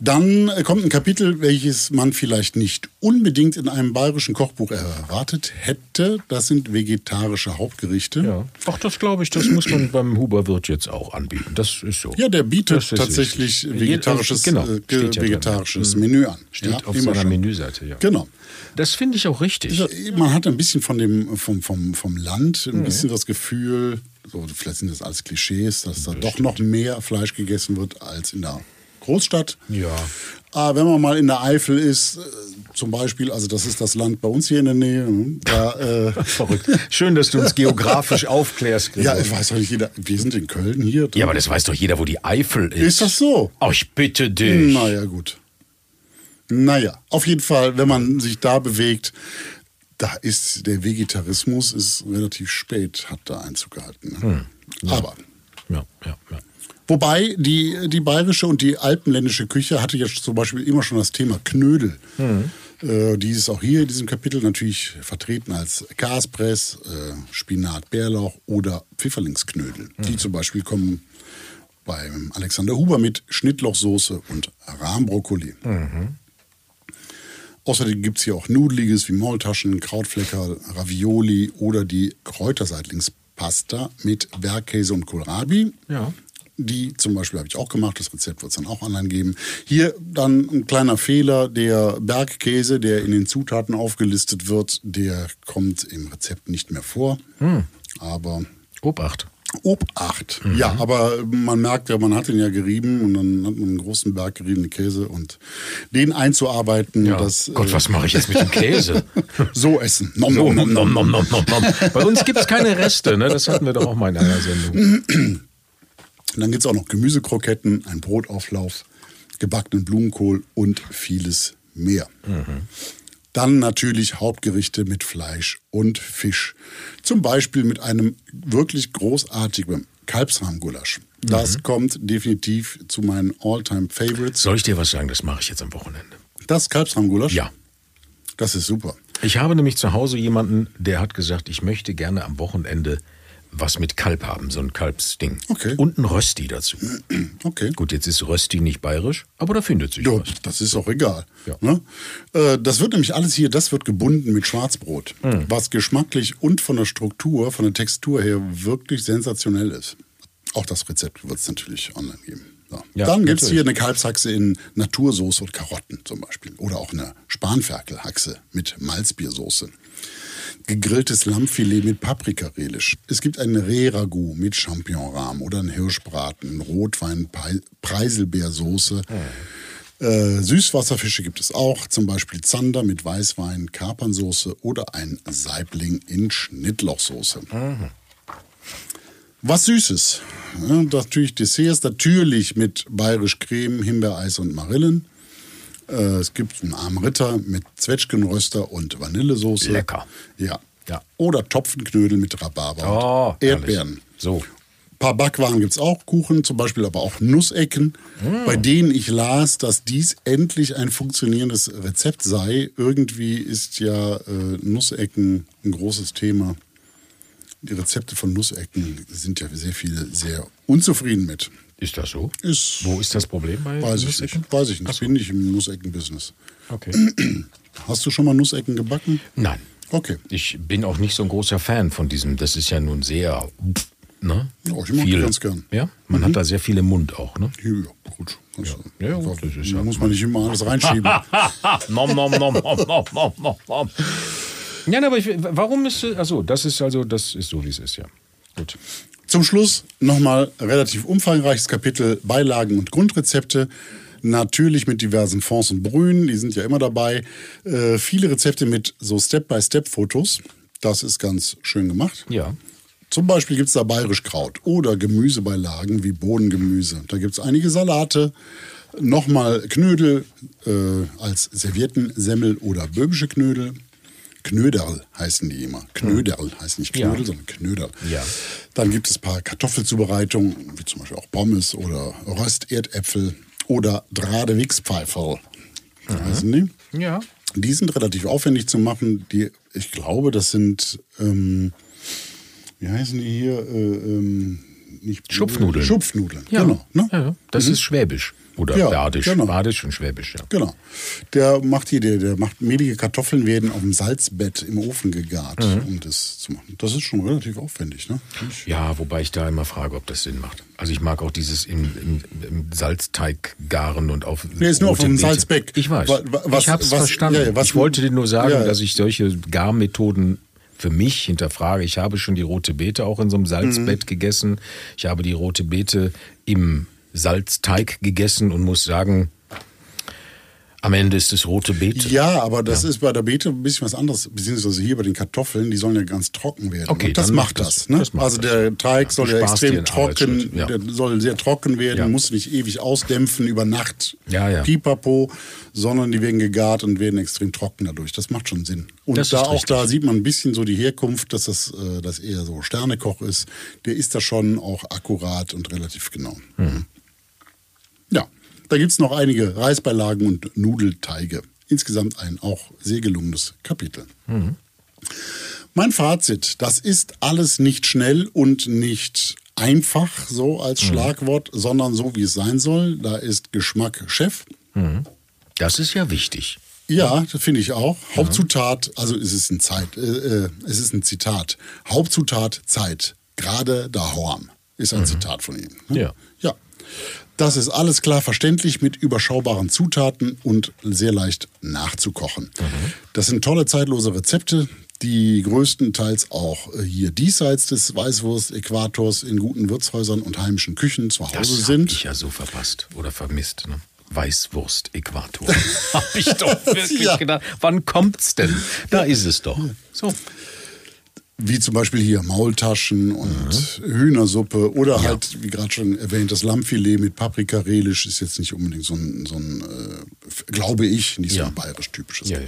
Dann äh, kommt ein Kapitel, welches man vielleicht nicht unbedingt in einem bayerischen Kochbuch erwartet hätte. Das sind vegetarische Hauptgerichte. Ja. Ach, das glaube ich, das muss man *clears throat* beim Huberwirt jetzt auch anbieten. Das ist so. Ja, der bietet tatsächlich wichtig. vegetarisches, Genau, äh, steht ja drin, vegetarisches ja. Mhm. Menü an. Steht ja, auf seiner schon. Menüseite, ja. Genau. Das finde ich auch richtig. Man hat ein bisschen von dem, vom, vom, vom Land Mhm. ein bisschen das Gefühl, so, vielleicht sind das alles Klischees, dass da doch noch mehr Fleisch gegessen wird als in der Großstadt. Ja. Aber wenn man mal in der Eifel ist, äh, zum Beispiel, also das ist das Land bei uns hier in der Nähe, ne, da, äh, *laughs* Verrückt. Schön, dass du uns geografisch *laughs* aufklärst. ja, Gregor. ich weiß doch nicht jeder, wir sind in Köln hier. ja, aber das weiß doch jeder, wo die Eifel ist. Ist das so? Oh, ich bitte dich. Naja, gut. Naja, auf jeden Fall, wenn man sich da bewegt, da ist der Vegetarismus ist relativ spät, hat da Einzug gehalten. Ne? Aber Ja, ja, ja. Wobei die, die bayerische und die alpenländische Küche hatte ja zum Beispiel immer schon das Thema Knödel. Äh, die ist auch hier in diesem Kapitel natürlich vertreten als Kaspress, äh, Spinat, Bärlauch oder Pfifferlingsknödel. Die zum Beispiel kommen beim Alexander Huber mit Schnittlochsoße und Rahmbrokkoli. Außerdem gibt es hier auch Nudeliges wie Maultaschen, Krautflecker, Ravioli oder die Kräuterseitlingspasta mit Bergkäse und Kohlrabi. Ja. Die zum Beispiel habe ich auch gemacht, das Rezept wird es dann auch online geben. Hier dann ein kleiner Fehler, der Bergkäse, der in den Zutaten aufgelistet wird, der kommt im Rezept nicht mehr vor. Aber Obacht. Obacht. Ja, aber man merkt ja, man hat ihn ja gerieben und dann hat man einen großen Berg geriebene Käse und den einzuarbeiten, Ja. das Gott, äh, was mache ich jetzt mit dem Käse? *laughs* so essen. Nom, So, nom, nom, nom. nom, nom, nom, nom, nom. Bei uns gibt es keine Reste, ne? Das hatten wir doch auch mal in einer Sendung. *clears throat* Und dann gibt es auch noch Gemüsekroketten, einen Brotauflauf, gebackenen Blumenkohl und vieles mehr. Dann natürlich Hauptgerichte mit Fleisch und Fisch. Zum Beispiel mit einem wirklich großartigen Kalbsrahmgulasch. Das kommt definitiv zu meinen All-Time-Favorites. Soll ich dir was sagen? Das mache ich jetzt am Wochenende. Das Kalbsrahmgulasch? Ja. Das ist super. Ich habe nämlich zu Hause jemanden, der hat gesagt, ich möchte gerne am Wochenende was mit Kalb haben, so ein Kalbsding. Okay. Und ein Rösti dazu. *clears throat* Okay. Gut, jetzt ist Rösti nicht bayerisch, aber da findet sich Ja, was. das ist auch egal. Ja. Ne? Äh, Das wird nämlich alles hier, das wird gebunden mit Schwarzbrot, Hm. was geschmacklich und von der Struktur, von der Textur her wirklich sensationell ist. Auch das Rezept wird es natürlich online geben. Ja. Ja, Dann gibt es hier eine Kalbshaxe in Natursoße und Karotten zum Beispiel. Oder auch eine Spanferkelhaxe mit Malzbiersoße. Gegrilltes Lammfilet mit Paprikarelish. Es gibt ein Reh-Ragout mit Champignonrahm oder ein Hirschbraten, Rotwein, Preiselbeersoße. Äh, Süßwasserfische gibt es auch, zum Beispiel Zander mit Weißwein, Kapernsoße oder ein Saibling in Schnittlochsoße. Was Süßes. Ja, natürlich Desserts, natürlich mit bayerisch Creme, Himbeereis und Marillen. Äh, es gibt einen armen Ritter mit Zwetschgenröster und Vanillesoße. Lecker. Ja. Ja. Oder Topfenknödel mit Rhabarber Oh, und Erdbeeren. herrlich. So. Ein paar Backwaren gibt es auch, Kuchen, zum Beispiel aber auch Nussecken, bei denen ich las, dass dies endlich ein funktionierendes Rezept sei. Irgendwie ist ja äh, Nussecken ein großes Thema. Die Rezepte von Nussecken sind ja sehr viele sehr unzufrieden mit. Ist das so? Ist, Wo ist das Problem bei weiß ich Nussecken? nicht. Weiß ich nicht. Bin nicht im Nussecken-Business. Okay. *clears throat* Hast du schon mal Nussecken gebacken? Nein. Okay. Ich bin auch nicht so ein großer Fan von diesem. Das ist ja nun sehr. Ne? Ja, ich mag die ganz gern. Ja, man hat da sehr viel im Mund auch. Ne? Ja, gut. Kannst du- Ja, gut, das ist ja- muss man nicht immer alles reinschieben. *laughs* nom, nom, nom, nom, nom, nom, nom, nom. Ja, aber ich, warum ist. Also, das ist also, das ist so, wie es ist, ja. Gut. Zum Schluss nochmal relativ umfangreiches Kapitel Beilagen und Grundrezepte. Natürlich mit diversen Fonds und Brühen, die sind ja immer dabei. Äh, viele Rezepte mit so Step-by-Step-Fotos. Das ist ganz schön gemacht. Ja. Zum Beispiel gibt es da bayerisch Kraut oder Gemüsebeilagen wie Bohnengemüse. Da gibt es einige Salate, nochmal Knödel äh, als Servietten, Semmel oder böhmische Knödel. Knöderl heißen die immer. Knöderl heißt nicht Knödel, Ja. sondern Knöderl. Ja. Dann gibt es ein paar Kartoffelzubereitungen, wie zum Beispiel auch Pommes oder Rösterdäpfel oder Dradewixpfeiferl. So heißen die. Ja. Die sind relativ aufwendig zu machen. Die, ich glaube, das sind, ähm, wie heißen die hier? Äh, ähm, nicht Schupfnudeln. Schupfnudeln, Ja. genau. Ne? ja. Das ist Schwäbisch. Oder Ja, Badisch. genau. Badisch und Schwäbisch, ja. Genau. Der macht hier, der, der macht mehlige Kartoffeln werden auf dem Salzbett im Ofen gegart, Mhm. um das zu machen. Das ist schon relativ aufwendig, ne? Ich- Ja, wobei ich da immer frage, ob das Sinn macht. Also ich mag auch dieses im, im, im Salzteig garen und auf. Nee, ist nur auf dem. Salzbeck. Ich weiß. Wa- wa- was- ich habe es was- verstanden. ja, was- ich wollte dir nur sagen, ja, ja. dass ich solche Garmethoden für mich hinterfrage. Ich habe schon die rote Beete auch in so einem Salzbett Mhm. gegessen. Ich habe die rote Beete im Salzteig gegessen und muss sagen, am Ende ist es rote Beete. Ja, aber das ist bei der Beete ein bisschen was anderes, beziehungsweise hier bei den Kartoffeln, die sollen ja ganz trocken werden. Okay, Und das macht das. das- ne? das macht also der Teig Ja, soll ja extrem trocken, ja. der soll sehr trocken werden, Ja. muss nicht ewig ausdämpfen über Nacht, Ja, ja. pipapo, sondern die werden gegart und werden extrem trocken dadurch. Das macht schon Sinn. Und Das da auch richtig. da sieht man ein bisschen so die Herkunft, dass das, äh, das eher so Sternekoch ist. Der ist da schon auch akkurat und relativ genau. Mhm. Da gibt es noch einige Reisbeilagen und Nudelteige. Insgesamt ein auch sehr gelungenes Kapitel. Mein Fazit, das ist alles nicht schnell und nicht einfach so als Schlagwort, sondern so wie es sein soll. Da ist Geschmack Chef. Das ist ja wichtig. Ja, das finde ich auch. Hauptzutat, also es ist ein Zeit, äh, äh, es ist ein Zitat. Hauptzutat Zeit. Gerade da Horm ist ein Zitat von ihm. ne? Ja. Ja. Das ist alles klar verständlich mit überschaubaren Zutaten und sehr leicht nachzukochen. Das sind tolle zeitlose Rezepte, die größtenteils auch äh, hier diesseits des Weißwurst-Äquators in guten Wirtshäusern und heimischen Küchen zu Hause Das sind. ich ja so verpasst oder vermisst. Ne? Weißwurst-Äquator. *laughs* Hab ich doch *laughs* wirklich Ja. gedacht. Wann kommt's denn? Da ist es doch. So. Wie zum Beispiel hier Maultaschen und Hühnersuppe oder halt, wie gerade schon erwähnt, das Lammfilet mit Paprika-Relish ist jetzt nicht unbedingt so ein, so ein äh, glaube ich, nicht so Ja. ein bayerisch-typisches Ja, ja,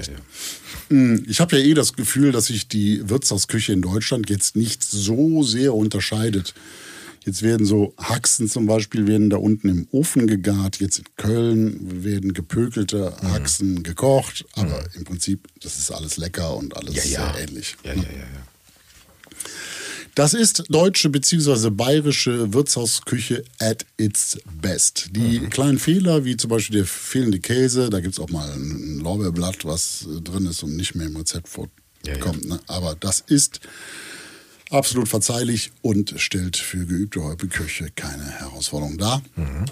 ja. Ich habe ja eh das Gefühl, dass sich die Wirtshausküche in Deutschland jetzt nicht so sehr unterscheidet. Jetzt werden so Haxen zum Beispiel werden da unten im Ofen gegart. Jetzt in Köln werden gepökelte Mhm. Haxen gekocht. Aber im Prinzip, das ist alles lecker und alles Ja, ja. sehr ähnlich. Ja, ja, ja, ja. Das ist deutsche bzw. bayerische Wirtshausküche at its best. Die Mhm. kleinen Fehler, wie zum Beispiel der fehlende Käse, da gibt es auch mal ein Lorbeerblatt, was äh, drin ist und nicht mehr im Rezept vorkommt. Ja, ja. Ne? Aber das ist absolut verzeihlich und stellt für geübte Hobbyköche keine Herausforderung dar. Mhm.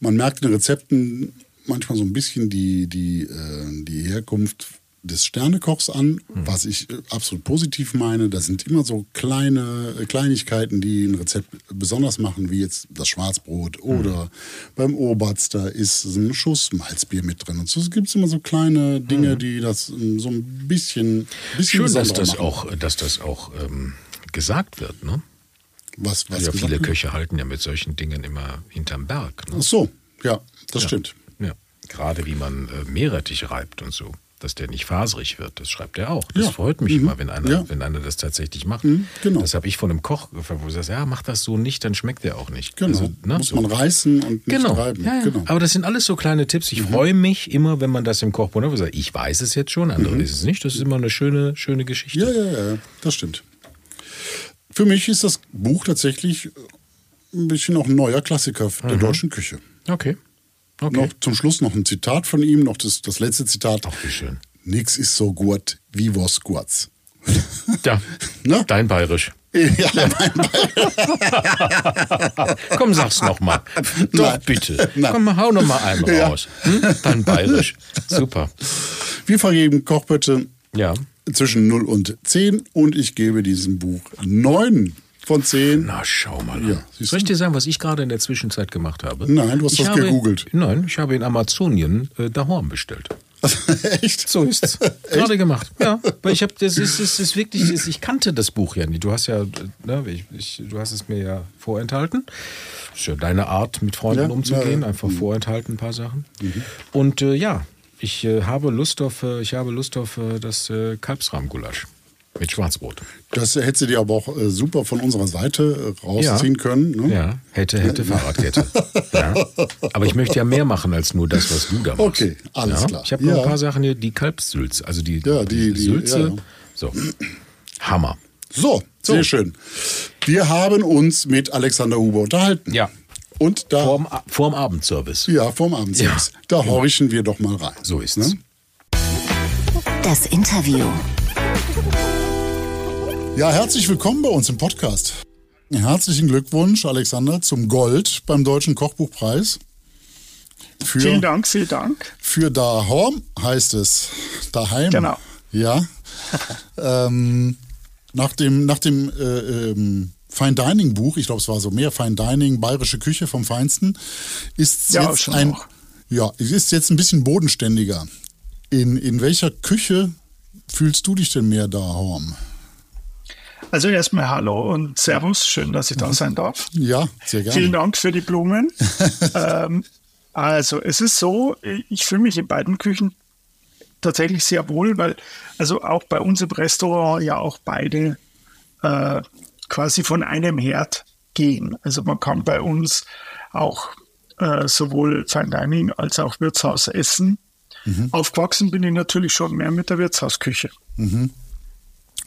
Man merkt in den Rezepten manchmal so ein bisschen die, die, äh, die Herkunft des Sternekochs an, Mhm. was ich äh, absolut positiv meine. Das sind immer so kleine äh, Kleinigkeiten, die ein Rezept besonders machen, wie jetzt das Schwarzbrot Mhm. oder beim Oberst, da ist ein Schuss Malzbier mit drin. Und so gibt es immer so kleine Dinge, die das ähm, so ein bisschen, bisschen Mhm. Schön, dass das machen. auch, dass das auch ähm, gesagt wird. Ne? was, was ja, viele wird. Köche halten ja mit solchen Dingen immer hinterm Berg. Ne? Ach so, ja, das Ja. stimmt. Ja. Gerade wie man äh, Meerrettich reibt und so, dass der nicht faserig wird. Das schreibt er auch. Das Ja. freut mich Mhm. immer, wenn einer, Ja. wenn einer das tatsächlich macht. Mhm, genau. Das habe ich von einem Koch gefragt, wo er sagt, ja, mach das so nicht, dann schmeckt der auch nicht. Genau. Also, ne, Muss so. man reißen und nicht Genau. reiben. Ja, genau. Aber das sind alles so kleine Tipps. Ich freue mich immer, wenn man das im Kochbuch sagt, Ich weiß es jetzt schon, andere wissen es nicht. Das ist immer eine schöne, schöne Geschichte. Ja, ja, ja, das stimmt. Für mich ist das Buch tatsächlich ein bisschen auch ein neuer Klassiker der deutschen Küche. Okay. Okay. Noch zum Schluss noch ein Zitat von ihm, noch das, das letzte Zitat. Ach, wie schön. Nix ist so gut wie was Gurz. *laughs* Ja, Ne? dein Bayerisch. ja, mein *laughs* Komm, sag's noch mal. Doch, Nein. bitte. Nein. Komm, hau noch mal einen Ja. raus. Hm? Dein Bayerisch. Super. Wir vergeben Kochbötte Ja. zwischen 0 und 10 und ich gebe diesem Buch 9 von 10. Na, schau mal. Ja, Soll ich dir sagen, was ich gerade in der Zwischenzeit gemacht habe? Nein, du hast ich habe, gegoogelt. Nein, ich habe in Amazonien äh, Dahorn bestellt. *laughs* Echt? So ist's. *laughs* Gerade gemacht. Ja, weil ich habe das ist, das ist wirklich, das, ich kannte das Buch ja nicht. Du hast ja, ne, ich, ich, du hast es mir ja vorenthalten. Das ist ja deine Art, mit Freunden Ja, umzugehen, ja, Mhm. einfach vorenthalten ein paar Sachen. Und äh, ja, ich äh, habe Lust auf, äh, ich habe Lust auf äh, das äh, Kalbsrahmgulasch mit Schwarzbrot. Das hättest du dir aber auch äh, super von unserer Seite äh, rausziehen können. Ne? Ja, hätte, hätte Fahrradkette. ja. Aber ich möchte ja mehr machen als nur das, was du da machst. Okay, alles ja. klar. Ich habe noch Ja. ein paar Sachen hier, die Kalbssülze, also die, Ja, die- die- Sülze. ja, ja. So, Hammer. So, So. sehr schön. Wir haben uns mit Alexander Huber unterhalten. Ja. Und da, Vorm, vorm Abendservice. ja, vorm Abendservice. Ja, Da horchen wir doch mal rein. So ist's. Ne? Das Interview. Ja, herzlich willkommen bei uns im Podcast. Herzlichen Glückwunsch, Alexander, zum Gold beim Deutschen Kochbuchpreis. Für, Vielen Dank, vielen Dank. Für daheim heißt es. Daheim. Genau. Ja. *laughs* ähm, nach dem, nach dem äh, ähm, Fine Dining Buch, ich glaube, es war so mehr Fine Dining, bayerische Küche vom Feinsten, ist Ja, jetzt ein, auch. ja, es ist jetzt ein bisschen bodenständiger. In, in welcher Küche fühlst du dich denn mehr daheim? Also erstmal Hallo und Servus, schön, dass ich da sein darf. Ja, sehr gerne. Vielen Dank für die Blumen. *laughs* ähm, also es ist so, ich fühle mich in beiden Küchen tatsächlich sehr wohl, weil also auch bei uns im Restaurant ja auch beide äh, quasi von einem Herd gehen. Also man kann bei uns auch äh, sowohl Fine Dining als auch Wirtshaus essen. Aufgewachsen bin ich natürlich schon mehr mit der Wirtshausküche.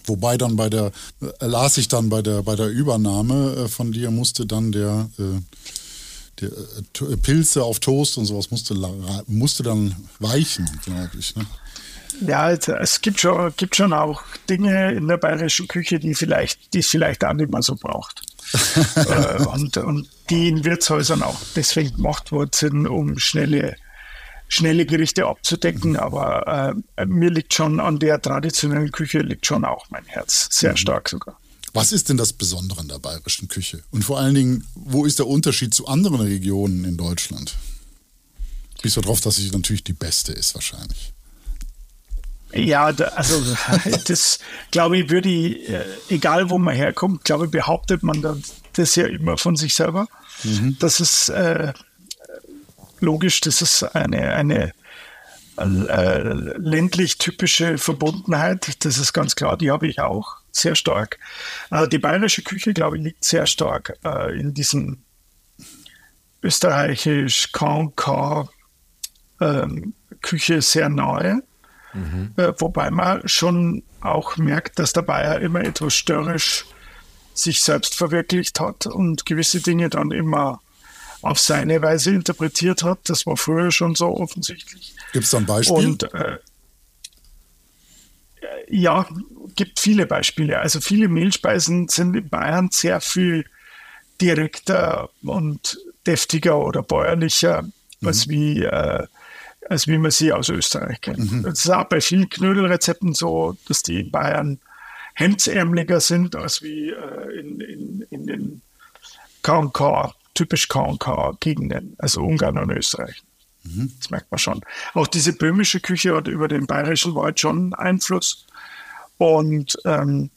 Wobei dann bei der, äh, las ich dann bei der, bei der Übernahme äh, von dir musste dann der, äh, der Pilze auf Toast und sowas musste, musste dann weichen, glaube ich. Ne? Ja, also es gibt schon, gibt schon auch Dinge in der bayerischen Küche, die vielleicht, die es vielleicht auch nicht mehr so braucht. *laughs* und, und die in Wirtshäusern auch deswegen gemacht worden sind, um schnelle, schnelle Gerichte abzudecken, aber äh, mir liegt schon an der traditionellen Küche liegt schon auch mein Herz, sehr mhm. stark sogar. Was ist denn das Besondere an der bayerischen Küche? Und vor allen Dingen, wo ist der Unterschied zu anderen Regionen in Deutschland? Bis darauf, dass sie natürlich die beste ist, wahrscheinlich. Ja, also *laughs* das glaube ich, würde ich, äh, egal wo man herkommt, glaube ich, behauptet man das ja immer von sich selber. Mhm. Das ist äh, logisch, das ist eine, eine äh, ländlich typische Verbundenheit, das ist ganz klar, die habe ich auch sehr stark. Äh, die bayerische Küche, glaube ich, liegt sehr stark äh, in diesem österreichisch KK ähm, Küche sehr nahe. Mhm. Wobei man schon auch merkt, dass der Bayer immer etwas störrisch sich selbst verwirklicht hat und gewisse Dinge dann immer auf seine Weise interpretiert hat. Das war früher schon so offensichtlich. Gibt es da ein Beispiel? Und äh, ja, gibt viele Beispiele. Also viele Mehlspeisen sind in Bayern sehr viel direkter und deftiger oder bäuerlicher, mhm. als wie äh, als wie man sie aus Österreich kennt. Mhm. Es ist auch bei vielen Knödelrezepten so, dass die in Bayern hemdsärmeliger sind als wie äh, in, in, in den KK, typisch KK-Gegenden, also Ungarn und Österreich. Mhm. Das merkt man schon. Auch diese böhmische Küche hat über den bayerischen Wald schon Einfluss. Und ähm,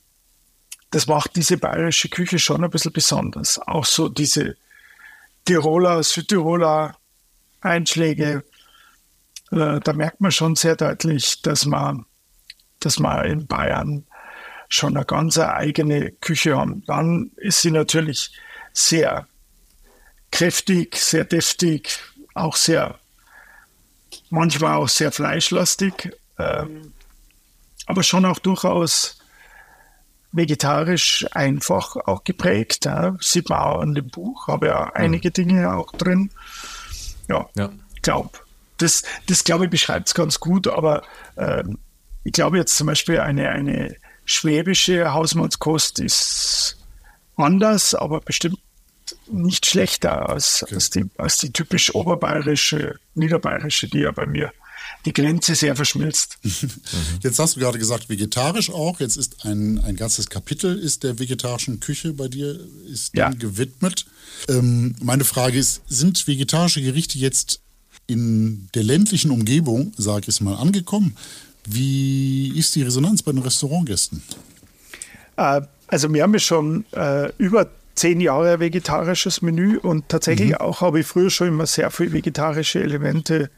das macht diese bayerische Küche schon ein bisschen besonders. Auch so diese Tiroler, Südtiroler Einschläge, äh, da merkt man schon sehr deutlich, dass man, dass man in Bayern schon eine ganz eigene Küche haben. Dann ist sie natürlich sehr kräftig, sehr deftig, auch sehr, manchmal auch sehr fleischlastig, ähm, aber schon auch durchaus vegetarisch einfach auch geprägt. Ja. Sieht man auch an dem Buch, habe ja einige mhm. Dinge auch drin. Ja, ja. glaube, das, das glaube ich, beschreibt es ganz gut, aber äh, ich glaube jetzt zum Beispiel eine, eine schwäbische Hausmannskost ist anders, aber bestimmt nicht schlechter als, okay. als, die, als die typisch oberbayerische, niederbayerische, die ja bei mir die Grenze sehr verschmilzt. *laughs* Jetzt hast du gerade gesagt, vegetarisch auch. Jetzt ist ein, ein ganzes Kapitel ist der vegetarischen Küche bei dir ist ja. gewidmet. Ähm, meine Frage ist, sind vegetarische Gerichte jetzt in der ländlichen Umgebung, sage ich es mal, angekommen? Wie ist die Resonanz bei den Restaurantgästen? Äh, also wir haben ja schon äh, über zehn Jahre vegetarisches Menü und tatsächlich mhm. auch habe ich früher schon immer sehr viele vegetarische Elemente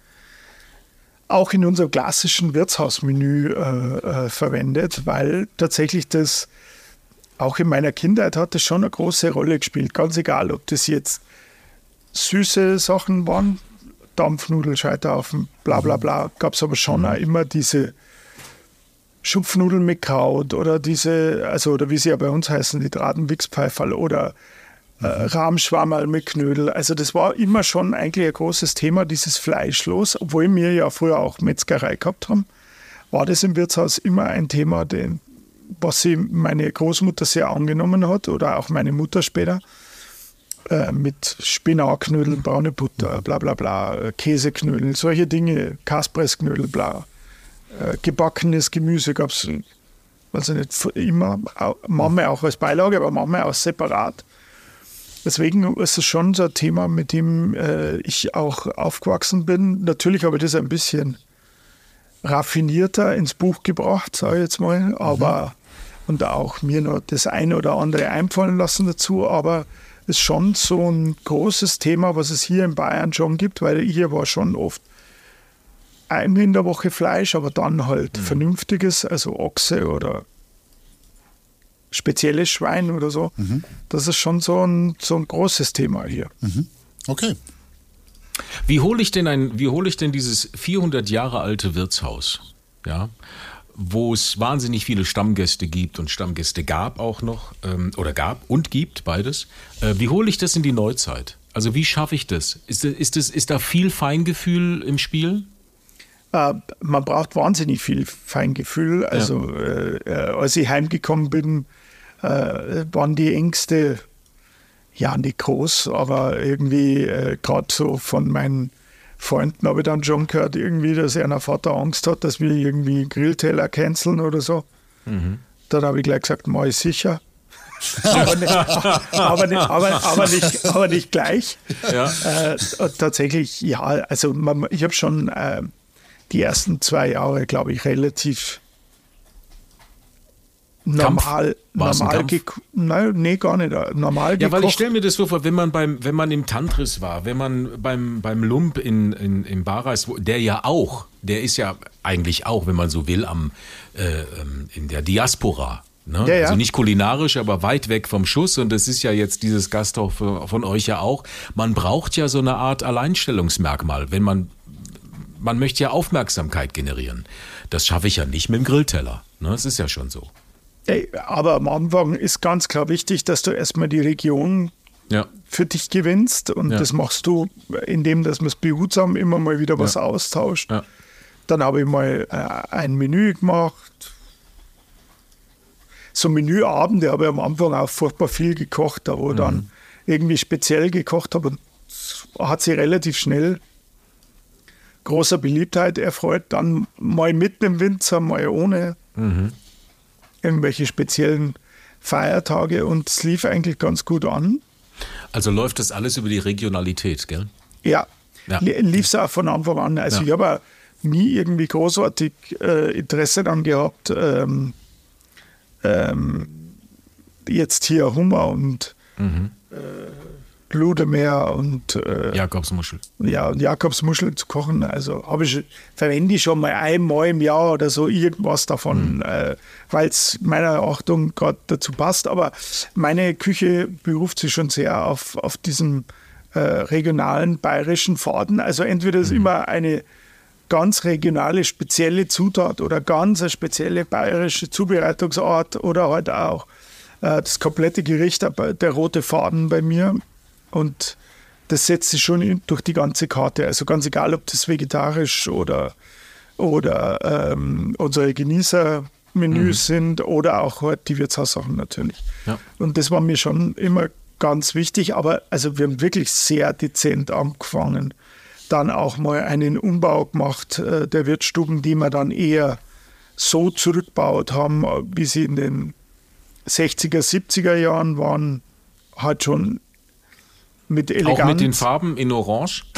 auch in unserem klassischen Wirtshausmenü äh, äh, verwendet, weil tatsächlich das auch in meiner Kindheit hat das schon eine große Rolle gespielt. Ganz egal, ob das jetzt süße Sachen waren, Dampfnudel, Scheiterhaufen, bla bla bla, gab es aber schon mhm. auch immer diese Schupfnudeln mit Kraut oder diese, also oder wie sie ja bei uns heißen, die Dradenwichspfeiferl oder äh, mhm. Rahmschwammerl mit Knödel. Also das war immer schon eigentlich ein großes Thema, dieses Fleischlos, obwohl wir ja früher auch Metzgerei gehabt haben, war das im Wirtshaus immer ein Thema, den, was sie meine Großmutter sehr angenommen hat oder auch meine Mutter später äh, mit Spinatknödeln, braune Butter, bla bla bla, Käseknödel, solche Dinge, Kaspressknödel, bla. Äh, gebackenes Gemüse gab es, also nicht immer, manchmal auch als Beilage, aber manchmal auch separat. Deswegen ist es schon so ein Thema, mit dem äh, ich auch aufgewachsen bin. Natürlich habe ich das ein bisschen raffinierter ins Buch gebracht, sage ich jetzt mal, aber mhm. und auch mir noch das eine oder andere einfallen lassen dazu, aber ist schon so ein großes Thema, was es hier in Bayern schon gibt, weil hier war schon oft einmal in der Woche Fleisch, aber dann halt mhm. vernünftiges, also Ochse oder spezielles Schwein oder so. Mhm. Das ist schon so ein, so ein großes Thema hier. Mhm. Okay. Wie hole ich denn ein, wie hole ich denn dieses 400 Jahre alte Wirtshaus? Ja, wo es wahnsinnig viele Stammgäste gibt und Stammgäste gab auch noch ähm, oder gab und gibt beides. Äh, wie hole ich das in die Neuzeit? Also wie schaffe ich das? Ist, ist, das, ist da viel Feingefühl im Spiel? Äh, man braucht wahnsinnig viel Feingefühl. Also ja. äh, äh als ich heimgekommen bin, waren die Ängste ja nicht groß, aber irgendwie gerade so von meinen Freunden habe ich dann schon gehört, irgendwie, dass einer Vater Angst hat, dass wir irgendwie Grillteller canceln oder so. Mhm. Dann habe ich gleich gesagt, mal ich sicher. *laughs* aber, nicht, aber, nicht, aber, aber, nicht, aber nicht gleich. Ja. Äh, tatsächlich, ja, also man, ich habe schon äh, die ersten zwei Jahre, glaube ich, relativ normal, normal Nein, nee, gar nicht. Normal Ja, weil ich stelle mir das so vor, wenn man beim, wenn man im Tantris war, wenn man beim, beim Lump in, in, im Barais, der ja auch, der ist ja eigentlich auch, wenn man so will, am, äh, ähm, in der Diaspora. Ne? Ja, ja. Also nicht kulinarisch, aber weit weg vom Schuss. Und das ist ja jetzt dieses Gasthof von euch ja auch. Man braucht ja so eine Art Alleinstellungsmerkmal, wenn man, man möchte ja Aufmerksamkeit generieren. Das schaffe ich ja nicht mit dem Grillteller. Ne? Das ist ja schon so. Aber am Anfang ist ganz klar wichtig, dass du erstmal die Region ja. für dich gewinnst. Und ja. das machst du, indem dass man es behutsam immer mal wieder was ja. austauscht. Dann habe ich mal äh, ein Menü gemacht. So Menüabende habe ich am Anfang auch furchtbar viel gekocht, da wo mhm. dann irgendwie speziell gekocht habe. Und hat sich relativ schnell großer Beliebtheit erfreut. Dann mal mit dem Winzer, mal ohne. Mhm irgendwelche speziellen Feiertage und es lief eigentlich ganz gut an. Also läuft das alles über die Regionalität, gell? Ja, ja. lief es auch von Anfang an. Also ja. ich habe nie irgendwie großartig äh, Interesse daran gehabt, ähm, ähm, jetzt hier Hummer und mhm. äh, Ludemeer und äh, Jakobsmuschel. Ja, und Jakobsmuschel zu kochen. Also habe ich verwende ich schon mal einmal im Jahr oder so irgendwas davon, mhm. äh, weil es meiner Achtung gerade dazu passt. Aber meine Küche beruft sich schon sehr auf, auf diesen äh, regionalen bayerischen Faden. Also entweder ist mhm. immer eine ganz regionale, spezielle Zutat oder ganz eine spezielle bayerische Zubereitungsart oder halt auch äh, das komplette Gericht, der rote Faden bei mir. Und das setzt sich schon durch die ganze Karte. Also ganz egal, ob das vegetarisch oder, oder ähm, unsere Genießermenüs mhm. sind oder auch halt die Wirtshaussachen natürlich. Ja. Und das war mir schon immer ganz wichtig. Aber also wir haben wirklich sehr dezent angefangen. Dann auch mal einen Umbau gemacht äh, der Wirtsstuben, die wir dann eher so zurückgebaut haben, wie sie in den 60er, 70er Jahren waren, halt schon mit Eleganz. Auch mit den Farben in Orange? *laughs*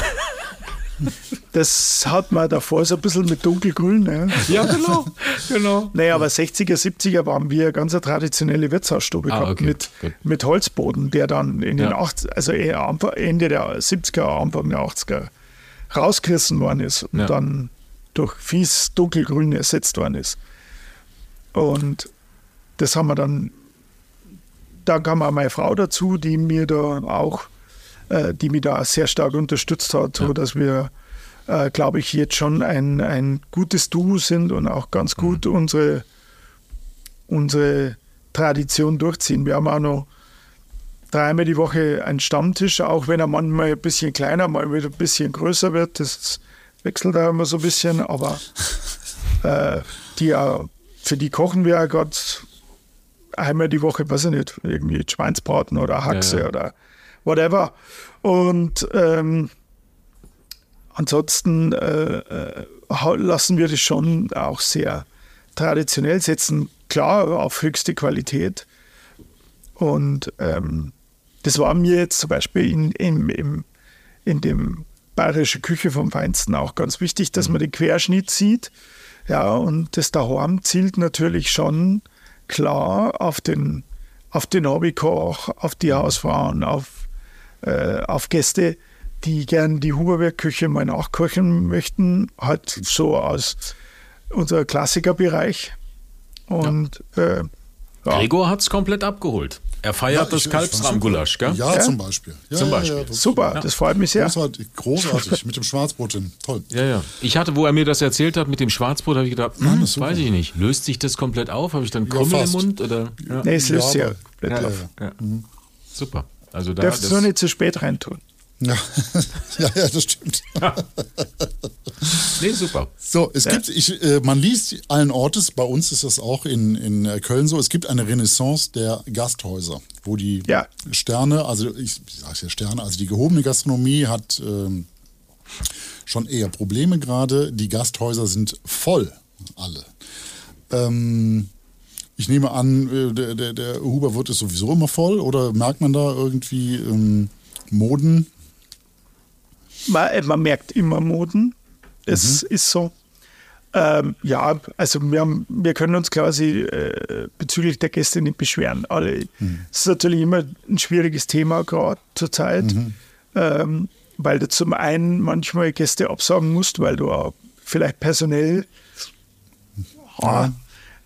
Das hat man davor so ein bisschen mit dunkelgrün. Ne? Ja, genau. genau. Naja, aber 60er, 70er waren wir ganz eine traditionelle Wirtshausstube ah, gehabt okay. mit, mit Holzboden, der dann in den ja. 80, also Ende der 70er, Anfang der 80er rausgerissen worden ist und ja. dann durch fies dunkelgrün ersetzt worden ist. Und das haben wir dann, da kam auch meine Frau dazu, die mir da auch äh, die mich da sehr stark unterstützt hat, ja. sodass wir, äh, glaube ich, jetzt schon ein, ein gutes Duo sind und auch ganz mhm. gut mhm. unsere, unsere Tradition durchziehen. Wir haben auch noch dreimal die Woche einen Stammtisch, auch wenn er manchmal ein bisschen kleiner, mal wieder ein bisschen größer wird. Das wechselt da immer so ein bisschen, aber *laughs* äh, die, für die kochen wir ja gerade einmal die Woche, weiß ich nicht, irgendwie Schweinsbraten oder Haxe ja, ja. oder whatever. Und ähm, ansonsten äh, äh, lassen wir das schon auch sehr traditionell setzen, klar auf höchste Qualität. Und ähm, das war mir jetzt zum Beispiel in, in, in, in dem bayerische Küche vom Feinsten auch ganz wichtig, dass man den Querschnitt sieht. Ja, und das daheim zielt natürlich schon klar auf den, auf den Hobbykoch, auf die Hausfrauen, auf äh, auf Gäste, die gern die Huberberg-Küche mal nachkochen möchten, halt so aus unser Klassikerbereich. Und ja. äh, ja. Gregor hat es komplett abgeholt. Er feiert ja, das Kalbsrahmgulasch, gell? Ja, ja, zum Beispiel. Ja, zum Beispiel. Das super, das freut mich sehr. Großartig, großartig mit dem Schwarzbrot hin. Toll. Ja, ja. Ich hatte, wo er mir das erzählt hat mit dem Schwarzbrot, habe ich gedacht, hm, das weiß ich nicht. Löst sich das komplett auf? Habe ich dann Krümmel im Mund? Oder? Nee, es löst sich ja komplett auf. Mhm. Super. Also da, Darfst du nur nicht zu spät reintun. Ja, *laughs* ja, ja, das stimmt. nee, super. So, es ja. gibt, ich, äh, man liest allen Ortes, bei uns ist das auch in, in äh, Köln so, es gibt eine Renaissance der Gasthäuser, wo die ja. Sterne, also ich, ich sage ja Sterne, also die gehobene Gastronomie hat ähm, schon eher Probleme gerade. Die Gasthäuser sind voll, alle. Ähm, ich nehme an, äh, der, der, der Huberwirt ist sowieso immer voll oder merkt man da irgendwie ähm, Moden? Man, äh, man, merkt immer Moden. Es mhm. ist so. Ähm, ja, also wir, haben, wir können uns quasi äh, bezüglich der Gäste nicht beschweren. Alle. Mhm. ist natürlich immer ein schwieriges Thema gerade zur Zeit, mhm. ähm, weil du zum einen manchmal Gäste absagen musst, weil du auch vielleicht personell ja.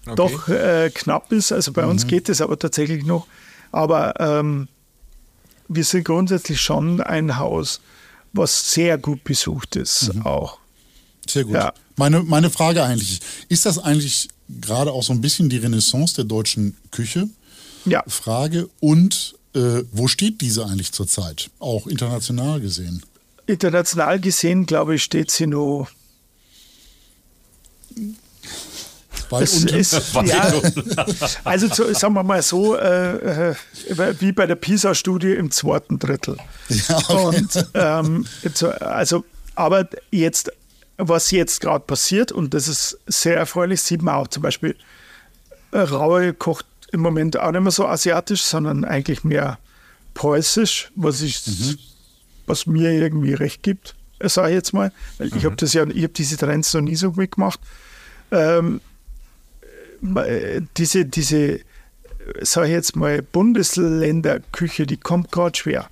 Okay. doch äh, knapp ist. Also bei mhm. uns geht es aber tatsächlich noch. Aber ähm, wir sind grundsätzlich schon ein Haus, was sehr gut besucht ist mhm. auch. Sehr gut. Ja. Meine, meine Frage eigentlich, ist das eigentlich gerade auch so ein bisschen die Renaissance der deutschen Küche? Ja. Frage. Und äh, wo steht diese eigentlich zurzeit, auch international gesehen? International gesehen, glaube ich, steht sie nur es, es, *laughs* *laughs* ja, also zu, sagen wir mal so, äh, äh wie bei der PISA-Studie im zweiten Drittel. Ja, okay. Und, ähm, also, aber jetzt, was jetzt gerade passiert, und das ist sehr erfreulich, sieht man auch zum Beispiel, äh, Raue kocht im Moment auch nicht mehr so asiatisch, sondern eigentlich mehr preußisch, was, ich, mhm. was mir irgendwie recht gibt, sage ich jetzt mal. Weil mhm. ich habe das ja, ich habe diese Trends noch nie so mitgemacht. Ähm, äh, diese, diese, sag ich jetzt mal, Bundesländerküche, die kommt gerade schwer.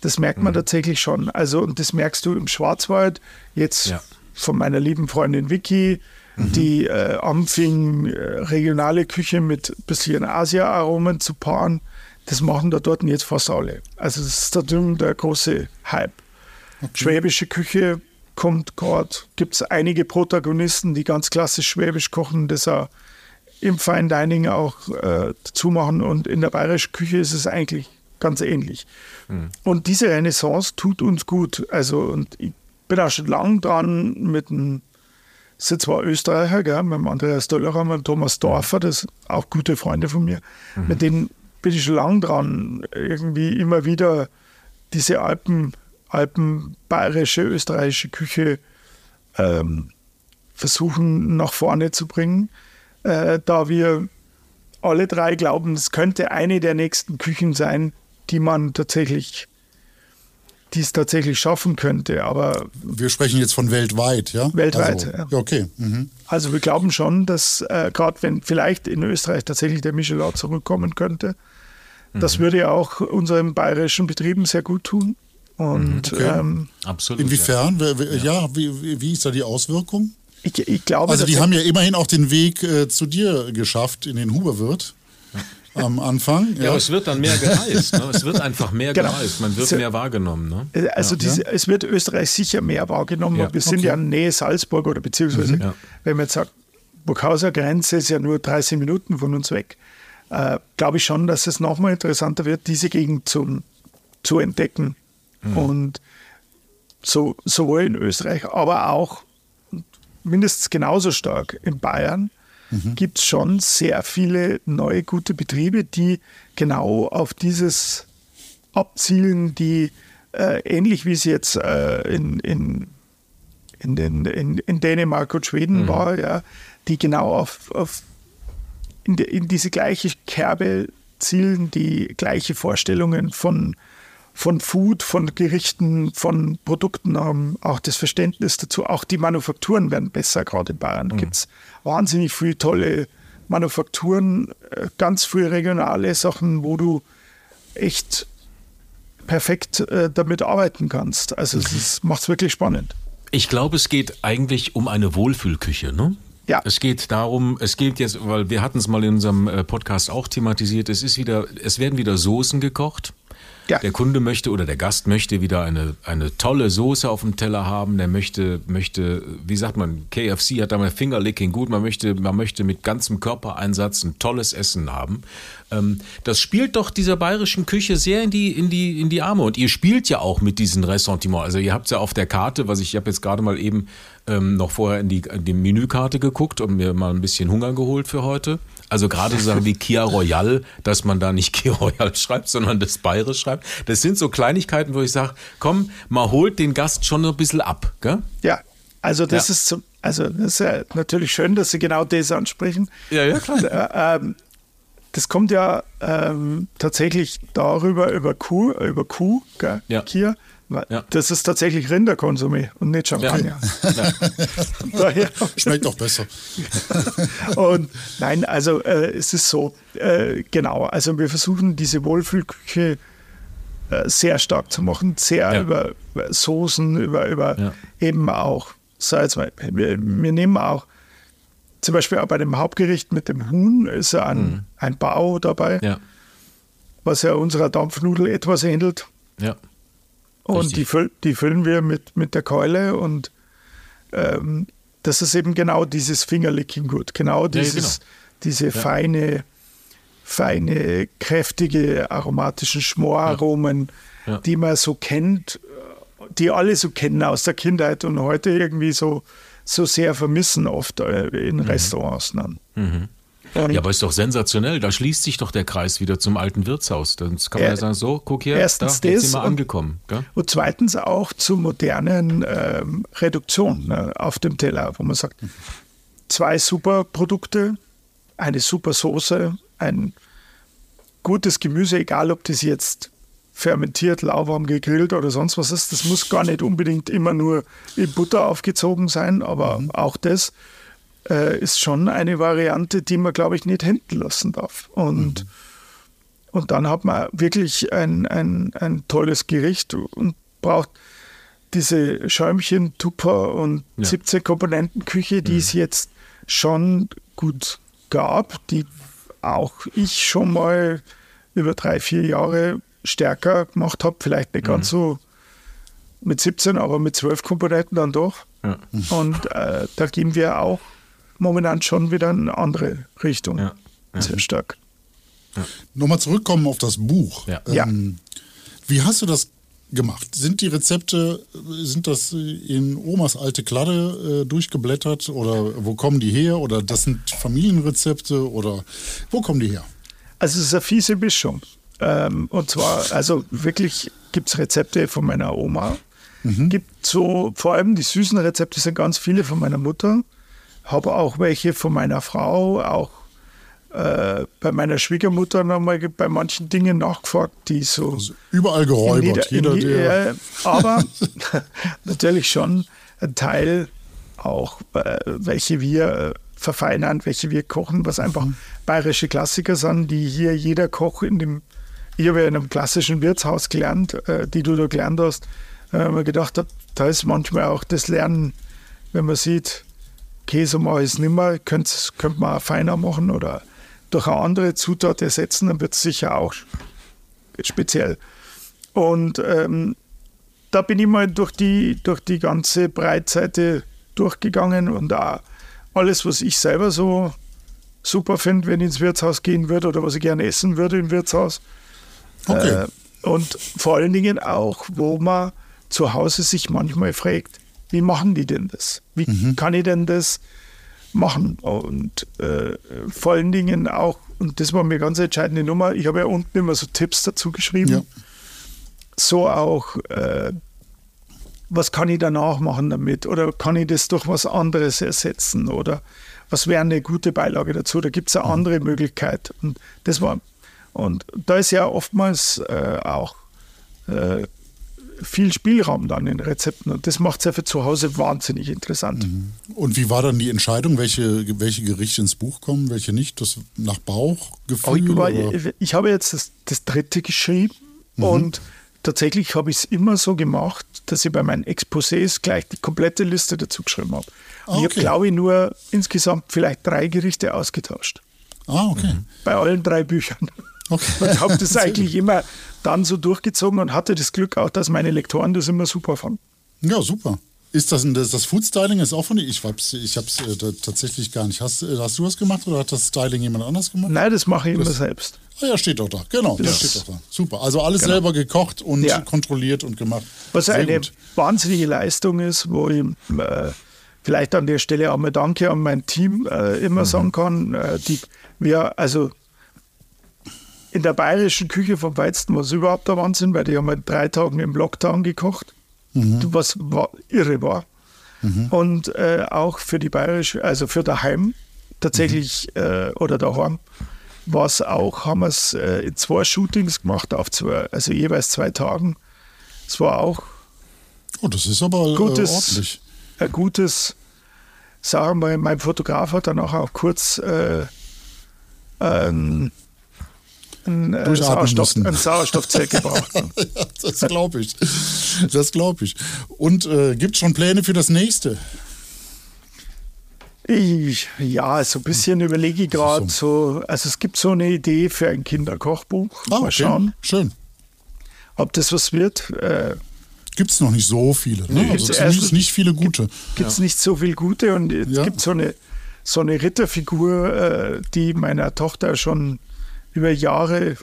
Das merkt man mhm. tatsächlich schon. Also, und das merkst du im Schwarzwald, jetzt ja. von meiner lieben Freundin Vicky, mhm. die äh, anfing, äh, regionale Küche mit ein bisschen Asia-Aromen zu paaren. Das machen da dort jetzt fast alle. Also, das ist da drüben der große Hype. Okay. Schwäbische Küche kommt gerade, gibt es einige Protagonisten, die ganz klassisch schwäbisch kochen, das auch im Fine Dining auch äh, dazu machen und in der bayerischen Küche ist es eigentlich ganz ähnlich. Mhm. Und diese Renaissance tut uns gut. Also, und ich bin auch schon lang dran mit einem, sind zwar Österreicher, gell, mit dem Andreas Döllerer, mit Thomas Dorfer, das sind auch gute Freunde von mir. Mhm. Mit denen bin ich schon lang dran, irgendwie immer wieder diese Alpen, Alpen bayerische, österreichische Küche ähm, versuchen nach vorne zu bringen äh, da wir alle drei glauben, es könnte eine der nächsten Küchen sein, die man tatsächlich, die es tatsächlich schaffen könnte. Aber wir sprechen jetzt von weltweit, ja? Weltweit. Also, ja. Okay. Mhm. Also wir glauben schon, dass äh, gerade wenn vielleicht in Österreich tatsächlich der Michelin zurückkommen könnte, mhm. das würde auch unseren bayerischen Betrieben sehr gut tun. Und mhm. okay. ähm, absolut. Inwiefern? Ja, ja wie, wie ist da die Auswirkung? Ich, ich glaube, also die haben ja immerhin auch den Weg äh, zu dir geschafft in den Huberwirt am Anfang. Ja. ja, aber es wird dann mehr gereist. Ne? Es wird einfach mehr genau. gereist. Man wird so, mehr wahrgenommen. Ne? Äh, also ja. diese, es wird Österreich sicher mehr wahrgenommen. Ja. Wir sind okay. ja in Nähe Salzburg oder beziehungsweise, mhm. wenn man jetzt sagt, Burghauser Grenze ist ja nur 30 Minuten von uns weg. Äh, glaube ich schon, dass es nochmal interessanter wird, diese Gegend zum, zu entdecken. Mhm. Und so, sowohl in Österreich, aber auch mindestens genauso stark in Bayern mhm. gibt es schon sehr viele neue gute Betriebe, die genau auf dieses abzielen, die äh, ähnlich wie es jetzt äh, in, in, in, den, in, in Dänemark und Schweden mhm. war, ja, die genau auf, auf in, de, in diese gleiche Kerbe zielen, die gleiche Vorstellungen von von Food, von Gerichten, von Produkten haben, auch das Verständnis dazu. Auch die Manufakturen werden besser, gerade in Bayern. Mhm. Gibt es wahnsinnig viele tolle Manufakturen, äh, ganz viele regionale Sachen, wo du echt perfekt äh, damit arbeiten kannst. Also es macht es wirklich spannend. Ich glaube, es geht eigentlich um eine Wohlfühlküche, ne? Ja. Es geht darum, es geht jetzt, weil wir hatten es mal in unserem äh, Podcast auch thematisiert, es ist wieder, es werden wieder Soßen gekocht. Ja. Der Kunde möchte oder der Gast möchte wieder eine, eine tolle Soße auf dem Teller haben. Der möchte, möchte, wie sagt man, KFC hat da mal Fingerlicking gut. Man möchte, man möchte mit ganzem Körpereinsatz ein tolles Essen haben. Ähm, das spielt doch dieser bayerischen Küche sehr in die, in die, in die Arme. Und ihr spielt ja auch mit diesen Ressentiments. Also ihr habt ja auf der Karte, was ich, ich habe jetzt gerade mal eben ähm, noch vorher in die, in die Menükarte geguckt und mir mal ein bisschen Hunger geholt für heute. Also gerade so Sachen wie Kia Royal, dass man da nicht *laughs* Kia Royal schreibt, sondern das Bayerisch schreibt. Das sind so Kleinigkeiten, wo ich sage, komm, man holt den Gast schon ein bisschen ab. Gell? Ja, also das Ja. ist zum, also das ist ja natürlich schön, dass Sie genau das ansprechen. Ja, ja, klar. Äh, ähm, das kommt ja ähm, tatsächlich darüber, über Kuh, über Kuh, gell, Ja. Kia. Ja. Das ist tatsächlich Rinderkonsumé und nicht Champagner. *laughs* Daher *laughs* Schmeckt auch besser. *laughs* Und nein, also äh, es ist so, äh, genau, also wir versuchen diese Wohlfühlküche äh, sehr stark zu machen, sehr Ja. über, über Soßen, über, über Ja. eben auch Salz. Wir, wir nehmen auch zum Beispiel auch bei dem Hauptgericht mit dem Huhn ist ja ein, ein Bau dabei, Mhm. Ja, was ja unserer Dampfnudel etwas ähnelt. ja. Und die, füll, die füllen wir mit, mit der Keule und ähm, das ist eben genau dieses Fingerlicking gut, genau dieses, genau. diese feine, feine, kräftige, aromatischen Schmoraromen, Ja. die man so kennt, die alle so kennen aus der Kindheit und heute irgendwie so, so sehr vermissen oft äh, in Restaurants. Dann. Und Mhm. Ja, aber ist doch sensationell. Da schließt sich doch der Kreis wieder zum alten Wirtshaus. Dann kann man ja sagen, so, guck hier, erstens da, jetzt sind wir und- angekommen. Gell? Und zweitens auch zur modernen ähm, Reduktion ne, auf dem Teller, wo man sagt, zwei super Produkte, eine super Soße, ein gutes Gemüse, egal ob das jetzt fermentiert, lauwarm gegrillt oder sonst was ist, das muss gar nicht unbedingt immer nur in Butter aufgezogen sein, aber auch das äh, ist schon eine Variante, die man, glaube ich, nicht hinten lassen darf. Und und dann hat man wirklich ein, ein, ein tolles Gericht und braucht diese Schäumchen, Tupper und Ja. 17 Komponenten Küche, die es jetzt schon gut gab, die auch ich schon mal über drei, vier Jahre stärker gemacht habe. Vielleicht nicht ganz so mit 17, aber mit 12 Komponenten dann doch. Ja. Und äh, da gehen wir auch momentan schon wieder in eine andere Richtung. Ja. Ja. Sehr stark. Nochmal zurückkommen auf das Buch. Ja. Ja. Ähm, wie hast du das gemacht? Sind die Rezepte, sind das in Omas alte Kladde äh, durchgeblättert oder wo kommen die her? Oder das sind Familienrezepte oder wo kommen die her? Also es ist eine fiese Mischung. Ähm, und zwar, also wirklich gibt es Rezepte von meiner Oma. Gibt so, vor allem die süßen Rezepte sind ganz viele von meiner Mutter. Habe auch welche von meiner Frau, auch äh, bei meiner Schwiegermutter nochmal bei manchen Dingen nachgefragt, die so Überall in geräubert. jeder- der. aber *laughs* natürlich schon ein Teil auch, äh, welche wir äh, verfeinern, welche wir kochen, was einfach Mhm. bayerische Klassiker sind, die hier jeder Koch in dem, ich habe ja in einem klassischen Wirtshaus gelernt, äh, die du da gelernt hast, äh, mir gedacht habe, da ist manchmal auch das Lernen, wenn man sieht, Käse mache ich es nimmer, könnte könnt man feiner machen oder durch eine andere Zutat ersetzen, dann wird es sicher auch speziell. Und ähm, da bin ich mal durch die, durch die ganze Breitseite durchgegangen und auch alles, was ich selber so super finde, wenn ich ins Wirtshaus gehen würde oder was ich gerne essen würde im Wirtshaus. Okay. Äh, und vor allen Dingen auch, wo man zu Hause sich manchmal fragt, wie machen die denn das? Wie kann ich denn das machen? Und äh, vor allen Dingen auch, und das war mir ganz entscheidende Nummer, ich habe ja unten immer so Tipps dazu geschrieben, Ja. so auch, äh, was kann ich danach machen damit? Oder kann ich das durch was anderes ersetzen? Oder was wäre eine gute Beilage dazu? Da gibt es eine andere Möglichkeit. Und das war, und da ist ja oftmals äh, auch äh, viel Spielraum dann in Rezepten. Und das macht es ja für zu Hause wahnsinnig interessant. Und wie war dann die Entscheidung, welche, welche Gerichte ins Buch kommen, welche nicht? Das nach Bauchgefühl? ich, war, oder? ich habe jetzt das, das dritte geschrieben Mhm. und tatsächlich habe ich es immer so gemacht, dass ich bei meinen Exposés gleich die komplette Liste dazu geschrieben habe. Ah, ich okay. habe, glaube ich, nur insgesamt vielleicht drei Gerichte ausgetauscht. Ah, okay. Bei allen drei Büchern. Okay. Und habe das *laughs* eigentlich immer dann so durchgezogen und hatte das Glück auch, dass meine Lektoren das immer super fanden. Ja, super. Ist das, ein- das, das Food Styling ist auch von dir? Ich hab's, ich hab's äh, tatsächlich gar nicht. Hast, äh, hast du das gemacht oder hat das Styling jemand anders gemacht? Nein, das mache ich immer selbst. Ah, ja, steht doch da. Genau, das Das- steht doch da. Super. Also alles selber gekocht und Ja. kontrolliert und gemacht. Was Sehr eine gut. wahnsinnige Leistung ist, wo ich äh, vielleicht an der Stelle auch mal Danke an mein Team äh, immer mhm. sagen kann. Äh, die wir, also in der bayerischen Küche vom Weizen war es überhaupt der Wahnsinn, weil die haben halt drei Tage im Lockdown gekocht, mhm. was war, irre war. Mhm. Und äh, auch für die bayerische, also für daheim tatsächlich mhm. äh, oder daheim war es auch, haben wir es äh, in zwei Shootings gemacht, auf zwei, also jeweils zwei Tagen. Es war auch. Oh, das ist aber äh, gutes, ordentlich. Ein gutes, sagen wir, mein Fotograf hat dann auch, auch kurz äh, ein, äh, Sauerstoff, ein Sauerstoffzelt *laughs* gebraucht. ja, das glaube ich. Das glaube ich. Und äh, gibt es schon Pläne für das nächste? Ich, ja, so ein bisschen überlege ich gerade so. also es gibt so eine Idee für ein Kinderkochbuch. Ah, Mal schauen. Schön. Ob das was wird. Äh, gibt es noch nicht so viele. Ne? Nee, also zumindest nicht viele gute. Gibt es ja. nicht so viele gute und es ja. gibt so eine, so eine Ritterfigur, äh, die meiner Tochter schon über Jahre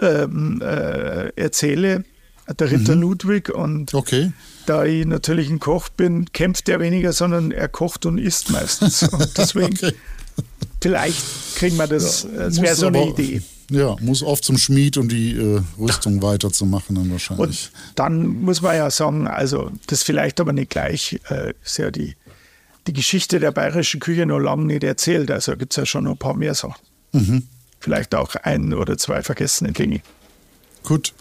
ähm, äh, erzähle der Ritter mhm. Ludwig. Und okay. da ich natürlich ein Koch bin, kämpft er weniger, sondern er kocht und isst meistens. *laughs* Und deswegen, okay. vielleicht kriegen wir das. Ja, das wäre so eine aber, Idee. Ja, muss oft zum Schmied, um die äh, Rüstung weiterzumachen dann wahrscheinlich. Und dann muss man ja sagen, also das vielleicht aber nicht gleich, äh, ist ja die, die Geschichte der bayerischen Küche noch lange nicht erzählt. Also gibt es ja schon noch ein paar mehr Sachen. Mhm. Vielleicht auch ein oder zwei vergessene Dinge. Gut.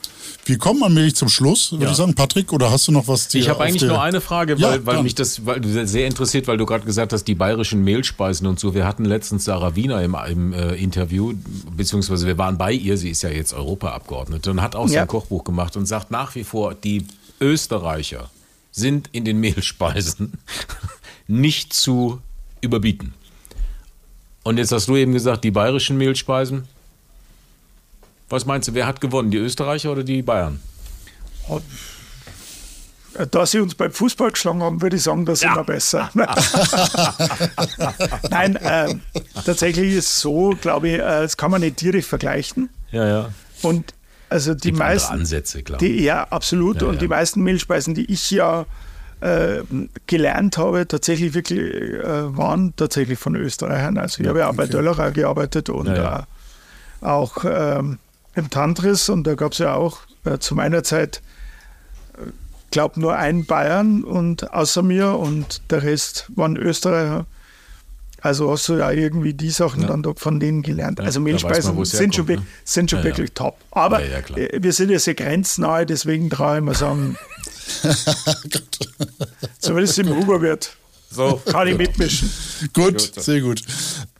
Wir kommen allmählich zum Schluss, würde ja. ich sagen. Patrick, oder hast du noch was? Ich habe eigentlich nur eine Frage, weil, ja, weil mich das weil sehr interessiert, weil du gerade gesagt hast, die bayerischen Mehlspeisen und so. Wir hatten letztens Sarah Wiener im, im äh, Interview, beziehungsweise wir waren bei ihr, sie ist ja jetzt Europaabgeordnete und hat auch ja. sein Kochbuch gemacht und sagt nach wie vor, die Österreicher sind in den Mehlspeisen *laughs* nicht zu überbieten. Und jetzt hast du eben gesagt, die bayerischen Mehlspeisen, was meinst du, wer hat gewonnen, die Österreicher oder die Bayern? Da sie uns beim Fußball geschlagen haben, würde ich sagen, das ja. immer besser. *laughs* Nein, äh, tatsächlich ist es so, glaube ich, äh, das kann man nicht direkt vergleichen. Ja, ja. Und also die meisten Ansätze, glaube ich. Die, ja, absolut. Ja, und ja. die meisten Mehlspeisen, die ich ja äh, gelernt habe, tatsächlich wirklich äh, waren tatsächlich von Österreichern. Also ich ja, habe ja auch bei Döllerer gearbeitet und äh, auch ähm, im Tantris und da gab es ja auch äh, zu meiner Zeit, äh, glaube nur einen Bayern und außer mir und der Rest waren Österreicher. Also hast du ja irgendwie die Sachen ja. dann doch von denen gelernt. Ja, also Mehlspeisen man, sind, schon, ne? sind schon ja, wirklich top. Aber äh, wir sind ja sehr grenznahe, deswegen traue ich mal sagen, *laughs* *laughs* zumindest im Huberwirt. So, kann ich mitmischen. Gut, sehr gut.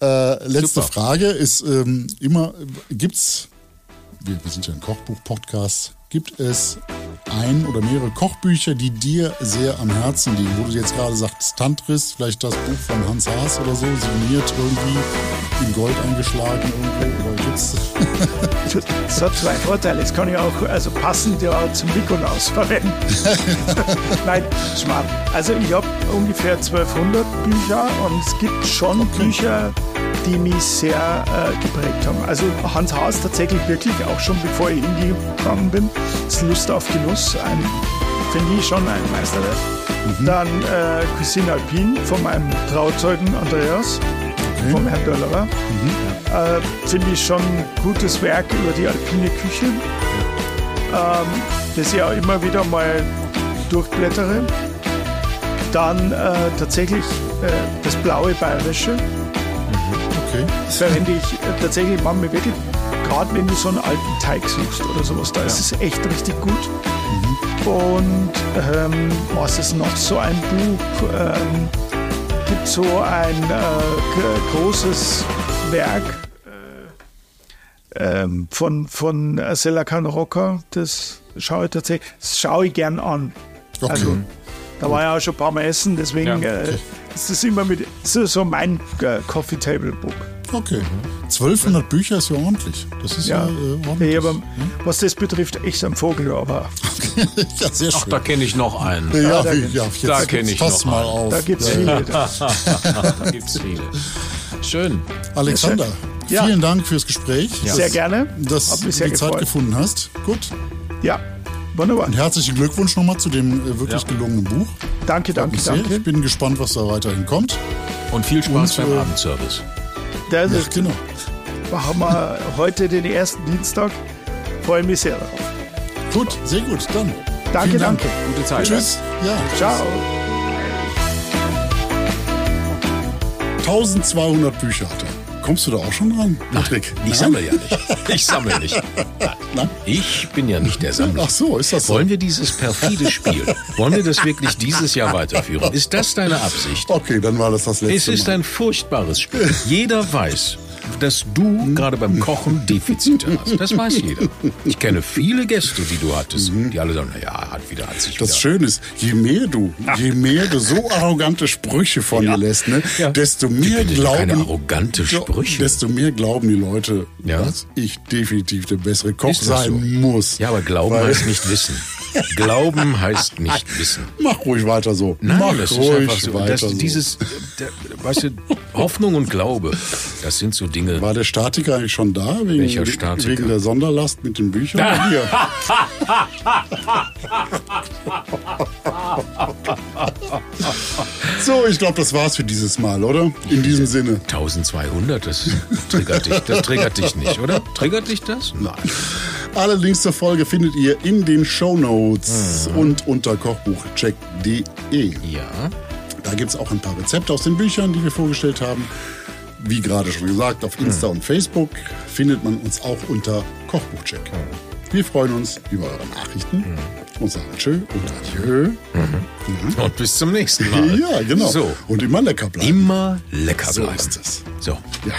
Äh, letzte Super. Frage ist ähm, immer, gibt es wir, wir sind ja ein Kochbuch-Podcast, gibt es ein oder mehrere Kochbücher, die dir sehr am Herzen liegen, wo du jetzt gerade sagst, Tantris, vielleicht das Buch von Hans Haas oder so, signiert irgendwie in Gold eingeschlagen irgendwo, oder gibt's? Das *laughs* hat zwei Vorteile. Das kann ich auch also passend ja zum Nikolaus verwenden. *laughs* Nein, Schmarrn. Also ich habe ungefähr 1200 Bücher und es gibt schon okay. Bücher, die mich sehr äh, geprägt haben. Also Hans Haas tatsächlich wirklich auch schon bevor ich hingegangen bin, ist Lust auf Genuss, finde ich schon ein Meisterwerk. Mhm. Dann äh, Cuisine Alpine von meinem Trauzeugen Andreas, okay. vom Herrn Döllerer. Mhm. Äh, finde ich schon ein gutes Werk über die alpine Küche, ähm, das ich auch immer wieder mal durchblättere. Dann äh, tatsächlich äh, das blaue Bayerische Okay. Verwende ich äh, tatsächlich manchmal wirklich, gerade wenn du so einen alten Teig suchst oder sowas, da ja. ist es echt richtig gut. Mhm. Und ähm, was ist noch so ein Buch? Ähm, gibt so ein äh, großes Werk äh, ähm, von, von Selacan Rocker, das schaue ich tatsächlich, das schaue ich gern an. Okay. Also, da war ja auch schon ein paar Mal essen, deswegen ja, äh, okay. äh, ist das immer mit, ist so mein äh, Coffee Table Book. Okay. 1200 Bücher ist ja ordentlich. Das ist ja, ja äh, ordentlich. Nee, aber ja? was das betrifft, echt ein Vogel, aber. *laughs* ja, sehr schön. Ach, da kenne ich noch einen. Ja, ja, da, ja da kenne ich noch mal einen. auf. Da gibt es viele. *laughs* da gibt es viele. Schön. Alexander, vielen Dank fürs Gespräch. Sehr gerne. Dass du die gefreut. Zeit gefunden hast. Gut. Ja, wunderbar. Und herzlichen Glückwunsch nochmal zu dem äh, wirklich gelungenen Buch. Danke, danke, Sehr. danke. Ich bin gespannt, was da weiterhin kommt. Und viel Spaß Und, beim äh, Abendservice. Das Ja, ist, genau. haben wir heute den ersten Dienstag. Freue mich sehr darauf. Gut, sehr gut. Dann. Danke, Dank. danke. Gute Zeit. Tschüss. Ja, Ciao. 1200 Bücher hat er. Kommst du da auch schon ran, Patrick? Ich sammle ja nicht. Ich sammle nicht. Nein? Ich bin ja nicht der Sammler. Ach so, ist das so? Wollen wir dieses perfide Spiel, wollen wir das wirklich dieses Jahr weiterführen? Ist das deine Absicht? Okay, dann war das das letzte Es ist Mal. ein furchtbares Spiel. Jeder weiß, dass du gerade beim Kochen Defizite hast. Das weiß jeder. Ich kenne viele Gäste, die du hattest, die alle sagen, naja, hat wieder, hat sich wieder. Das Schöne ist, je mehr du, je mehr du so arrogante Sprüche von Ja. dir lässt, ne, Ja. desto mehr glauben, arrogante Sprüche. desto mehr glauben die Leute, Ja. dass ich definitiv der bessere Koch sein so? muss. Ja, aber Glauben Weil- heißt nicht wissen. Glauben heißt nicht wissen. Mach ruhig weiter so. Nein, Mach ruhig einfach so. weiter Das, so. dieses, der, weißt du, Hoffnung und Glaube, das sind so Dinge. War der Statiker eigentlich schon da? Wegen, Welcher Statiker? Wegen der Sonderlast mit den Büchern? *laughs* Hier? so, ich glaube, das war's für dieses Mal, oder? In diesem Sinne. 1200, das triggert dich, das triggert dich nicht, oder? Triggert dich das? Nein. Alle Links zur Folge findet ihr in den Shownotes und unter kochbuchcheck.de. Ja. Da gibt es auch ein paar Rezepte aus den Büchern, die wir vorgestellt haben. Wie gerade schon gesagt, auf Insta und Facebook findet man uns auch unter Kochbuchcheck. Wir freuen uns über eure Nachrichten und sagen Tschö und Adieu. Und bis zum nächsten Mal. *laughs* Ja, genau. So. Und immer lecker bleiben. Immer lecker so bleiben. ist es. So. Ja.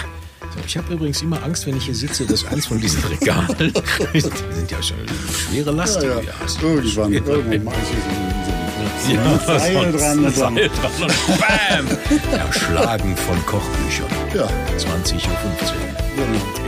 So, Ich habe übrigens immer Angst, wenn ich hier sitze, dass eins von diesen Regalen, die *laughs* *laughs* sind ja schon schwere Last, Ja, ja. Irgendwann, irgendwann mache ich hier so, so, ja, Seil dran, und Seil dran und BAM! *laughs* Erschlagen von Kochbüchern. Ja. 20.15 Uhr. Genau.